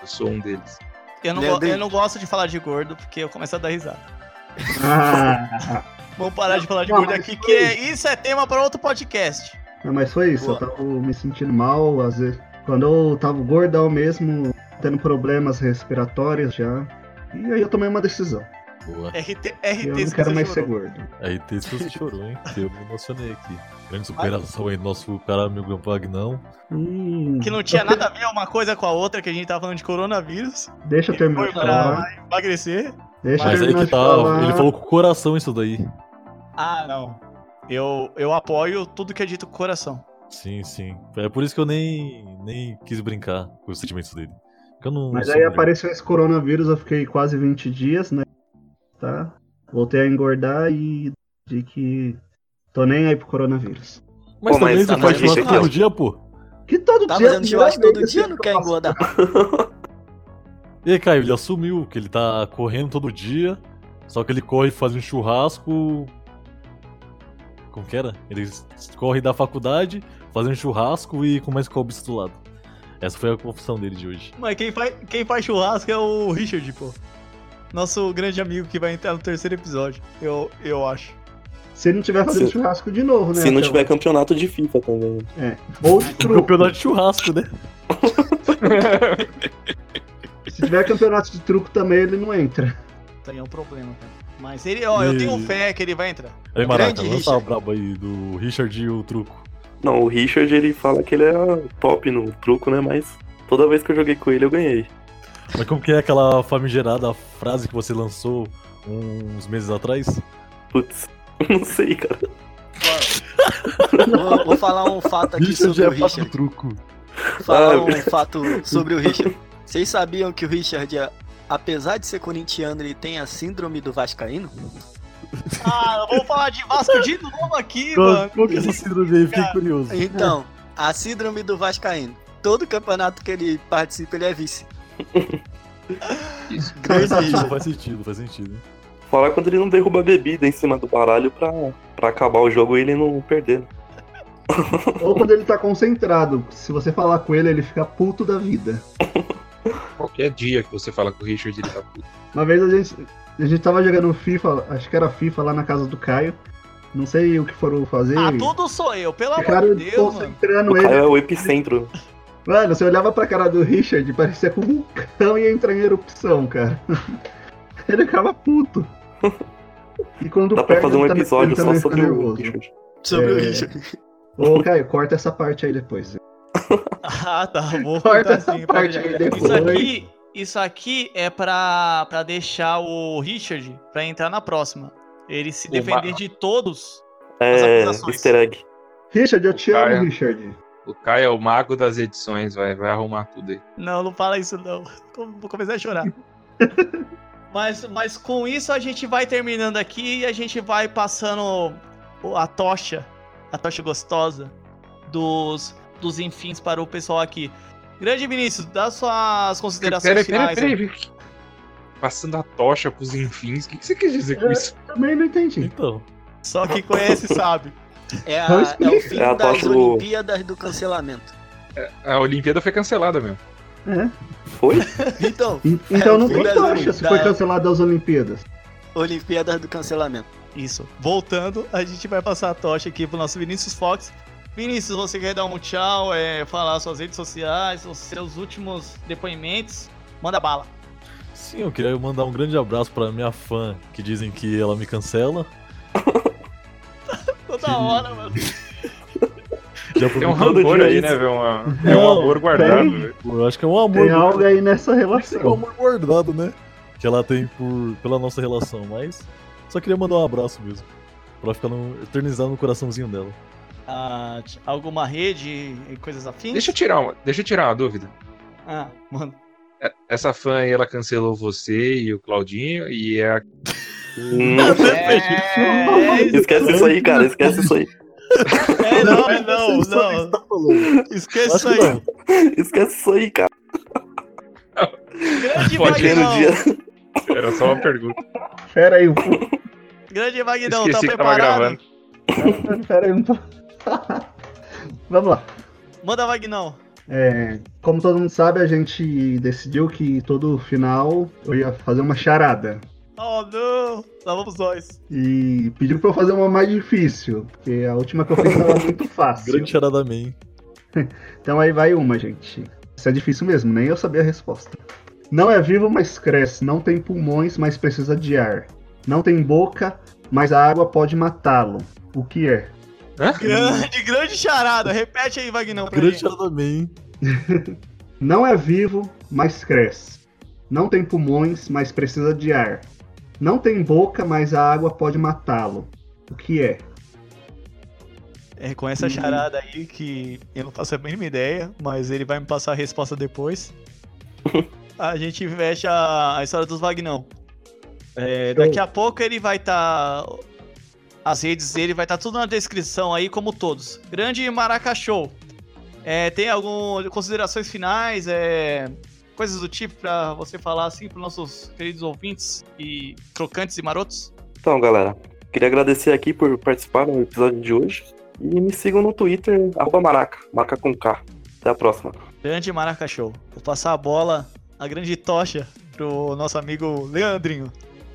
Eu sou um deles. Eu não, Leandrinho. eu não gosto de falar de gordo porque eu começo a dar risada. Ah, Vamos parar de falar de Não, gordo aqui, que isso é tema para outro podcast. não, mas foi isso, eu Boa. tava me sentindo mal, às vezes. Quando eu tava gordão mesmo, tendo problemas respiratórios já. E aí eu tomei uma decisão. Boa. RT, Eu RT não se quero mais chorou. ser gordo. Tem se você chorou, hein? [laughs] Eu me emocionei aqui. Grande superação aí do nosso cara amigo Vagnão. Hum, Que não tinha nada a ver uma coisa com a outra, que a gente tava falando de coronavírus. Deixa eu terminar Foi de falar. pra emagrecer. Deixa eu Mas aí que tá, falar. ele falou com o coração isso daí. Ah, não. Eu, eu apoio tudo que é dito com o coração. Sim, sim. É por isso que eu nem, nem quis brincar com os sentimentos dele. Eu não Mas aí apareceu esse coronavírus, eu fiquei quase 20 dias, né? Tá? Voltei a engordar e de que tô nem aí pro coronavírus. Mas Pô, também mas você tá faz ó. todo dia, pô. Que todo Tá dia. fazendo churrasco todo dia, eu não quer engordar. [laughs] E aí, Caio, ele assumiu que ele tá correndo todo dia, só que ele corre e faz um churrasco. Como que era? Ele corre da faculdade, faz um churrasco e começa com o bicho do lado. Essa foi a confissão dele de hoje. Mas quem faz, quem faz churrasco é o Richard, pô. Nosso grande amigo que vai entrar no terceiro episódio. Eu, eu acho. Se ele não tiver fazendo Se- churrasco de novo, né? Se não tiver campeonato de FIFA também. É. Ou de truco. campeonato de churrasco, né? [laughs] Se tiver campeonato de truco também, ele não entra. Tem um problema, cara. Mas ele, ó, eu tenho E- fé que ele vai entrar. Aí, Maraca, Grande lança a Richard. braba aí do Richard e o truco. Não, o Richard ele fala que ele é top no truco, né? Mas toda vez que eu joguei com ele eu ganhei. Mas como que é aquela famigerada frase que você lançou uns meses atrás? Putz, [laughs] não sei, cara. Vou, vou falar um fato aqui Richard sobre é o Richard. truco. Falar Ah, um fato sobre o Richard. Vocês sabiam que o Richard, é- apesar de ser corintiano, ele tem a síndrome do Vascaíno? Ah, vamos falar de Vasco de novo aqui, mano. qual que é essa síndrome aí? Fiquei Cara, curioso. Então, a síndrome do Vascaíno. Todo campeonato que ele participa, ele é vice. Isso. Não faz sentido, faz sentido. Fala quando ele não derruba a bebida em cima do baralho pra, pra acabar o jogo e ele não perder. [laughs] Ou quando ele tá concentrado. Se você falar com ele, ele fica puto da vida. Qualquer dia que você fala com o Richard, ele tá puto. Uma vez a gente, a gente tava jogando FIFA, acho que era FIFA lá na casa do Caio. Não sei o que foram fazer. Ah, tudo sou eu, pelo amor de Deus, mano. concentrando O ele. Caio é o epicentro. Mano, você olhava pra cara do Richard, parecia que um vulcão ia entrar em erupção, cara. [laughs] Ele ficava puto. E quando Dá pra perde, fazer um também- episódio só sobre fica o nervoso. Richard. Sobre o É. Richard. Ô, Caio, corta essa parte aí depois. [laughs] Ah, tá. Vou Corta cortar essa assim. parte aí depois. Isso aqui, isso aqui é pra, pra deixar o Richard pra entrar na próxima. Ele se O defender de todos. É, acusações. easter egg. Richard, eu te amo, Richard. O Caio é o mago das edições, vai, vai arrumar tudo aí. Não, não fala isso não. Vou começar a chorar. [laughs] mas, mas com isso a gente vai terminando aqui e a gente vai passando a tocha, a tocha gostosa dos, dos enfins para o pessoal aqui. Grande Vinícius, dá suas considerações Peraí, peraí, finais. aí. peraí. peraí. Passando a tocha pros enfins, o que, que você quer dizer com isso? Também não entendi. Então, Só quem conhece sabe. É, a- é o fim É das Olimpíadas do cancelamento. A Olimpíada foi cancelada mesmo. É. Foi? [laughs] Então, E- Então não É, tem Oli- se foi da- cancelado as Olimpíadas. Olimpíadas do cancelamento. Isso. Voltando, a gente vai passar a tocha aqui pro nosso Vinícius Fox. Vinícius, você quer dar um tchau, é, falar suas redes sociais, os seus últimos depoimentos? Manda bala. Sim, eu queria mandar um grande abraço pra minha fã, que dizem que ela me cancela. Hora, mano. [laughs] Já Tem um rancor aí, né, velho? Uma- É um amor guardado, tem. velho. Eu acho que é um amor. Tem algo aí nessa É um relação. amor guardado, né? Que ela tem por, pela nossa relação, mas só queria mandar um abraço mesmo. Pra ficar no, eternizado no coraçãozinho dela. Ah, alguma rede e coisas afins? Deixa eu tirar uma, deixa eu tirar uma dúvida. Ah, mano. É- Essa fã aí, ela cancelou você e o Claudinho, e é a... Hum, É, esquece isso aí, cara. Esquece isso aí. é, não, é não, não. tá. Esquece Acho isso aí. não. [laughs] Esquece isso aí, cara. Grande Pode Magnão. dia. Era só uma pergunta. Pera aí um pouco. Grande Magnão, tá Esqueci que tava preparado? gravando. Pera aí um pouco. [laughs] Vamos lá. Manda Magnão. É, como todo mundo sabe, a gente decidiu que todo final eu ia fazer uma charada. Oh, não. Lá vamos nós. E pediu pra eu fazer uma mais difícil, porque a última que eu fiz tava muito [laughs] fácil. Grande charada man. [laughs] Então aí vai uma, gente. Isso é difícil mesmo, nem eu sabia a resposta. Não é vivo, mas cresce. Não tem pulmões, mas precisa de ar. Não tem boca, mas a água pode matá-lo. O que é? Hã? Grande, grande charada. Repete aí, Magnão, pra Grande charada man. [laughs] Não é vivo, mas cresce. Não tem pulmões, mas precisa de ar. Não tem boca, mas a água pode matá-lo. O que é? É com essa charada aí que eu não faço a mínima ideia, mas ele vai me passar a resposta depois. [laughs] a gente fecha a história dos Vagnão. É, daqui a pouco ele vai estar. As redes dele vai estar tudo na descrição aí, como todos. Grande Maraca Show. É, tem algumas considerações finais, é, coisas do tipo pra você falar assim pros nossos queridos ouvintes e trocantes e marotos? Então, galera, queria agradecer aqui por participar do episódio de hoje. E me sigam no Twitter, arroba maraca, marca com K. Até a próxima. Grande Maraca Show. Vou passar a bola, a grande tocha, pro nosso amigo Leandrinho.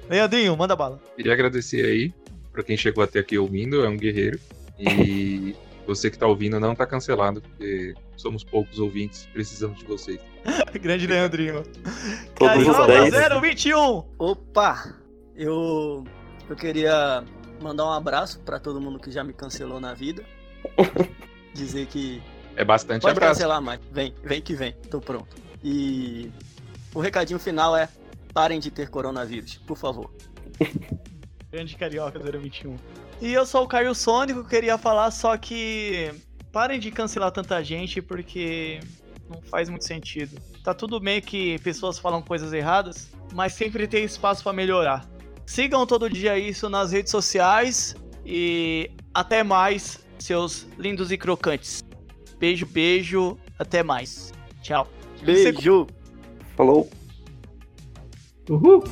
Leandrinho, manda bala. Queria agradecer aí pra quem chegou até aqui ouvindo, é um guerreiro. E você que tá ouvindo não tá cancelado, porque somos poucos ouvintes, precisamos de vocês. [laughs] grande Leandrinho. Carioca 10. 021. Opa! Eu, eu queria mandar um abraço pra todo mundo que já me cancelou na vida. [laughs] Dizer que É bastante pode abraço. cancelar mais. Vem, vem que vem. Tô pronto. E o recadinho final é: parem de ter coronavírus, por favor. Grande Carioca 021. E eu sou o Caio Sônico, queria falar só que parem de cancelar tanta gente porque não faz muito sentido. Tá tudo bem que pessoas falam coisas erradas, mas sempre tem espaço pra melhorar. Sigam todo dia isso nas redes sociais e até mais, seus lindos e crocantes. Beijo, beijo, até mais. Tchau. Beijo! Falou. Uhul!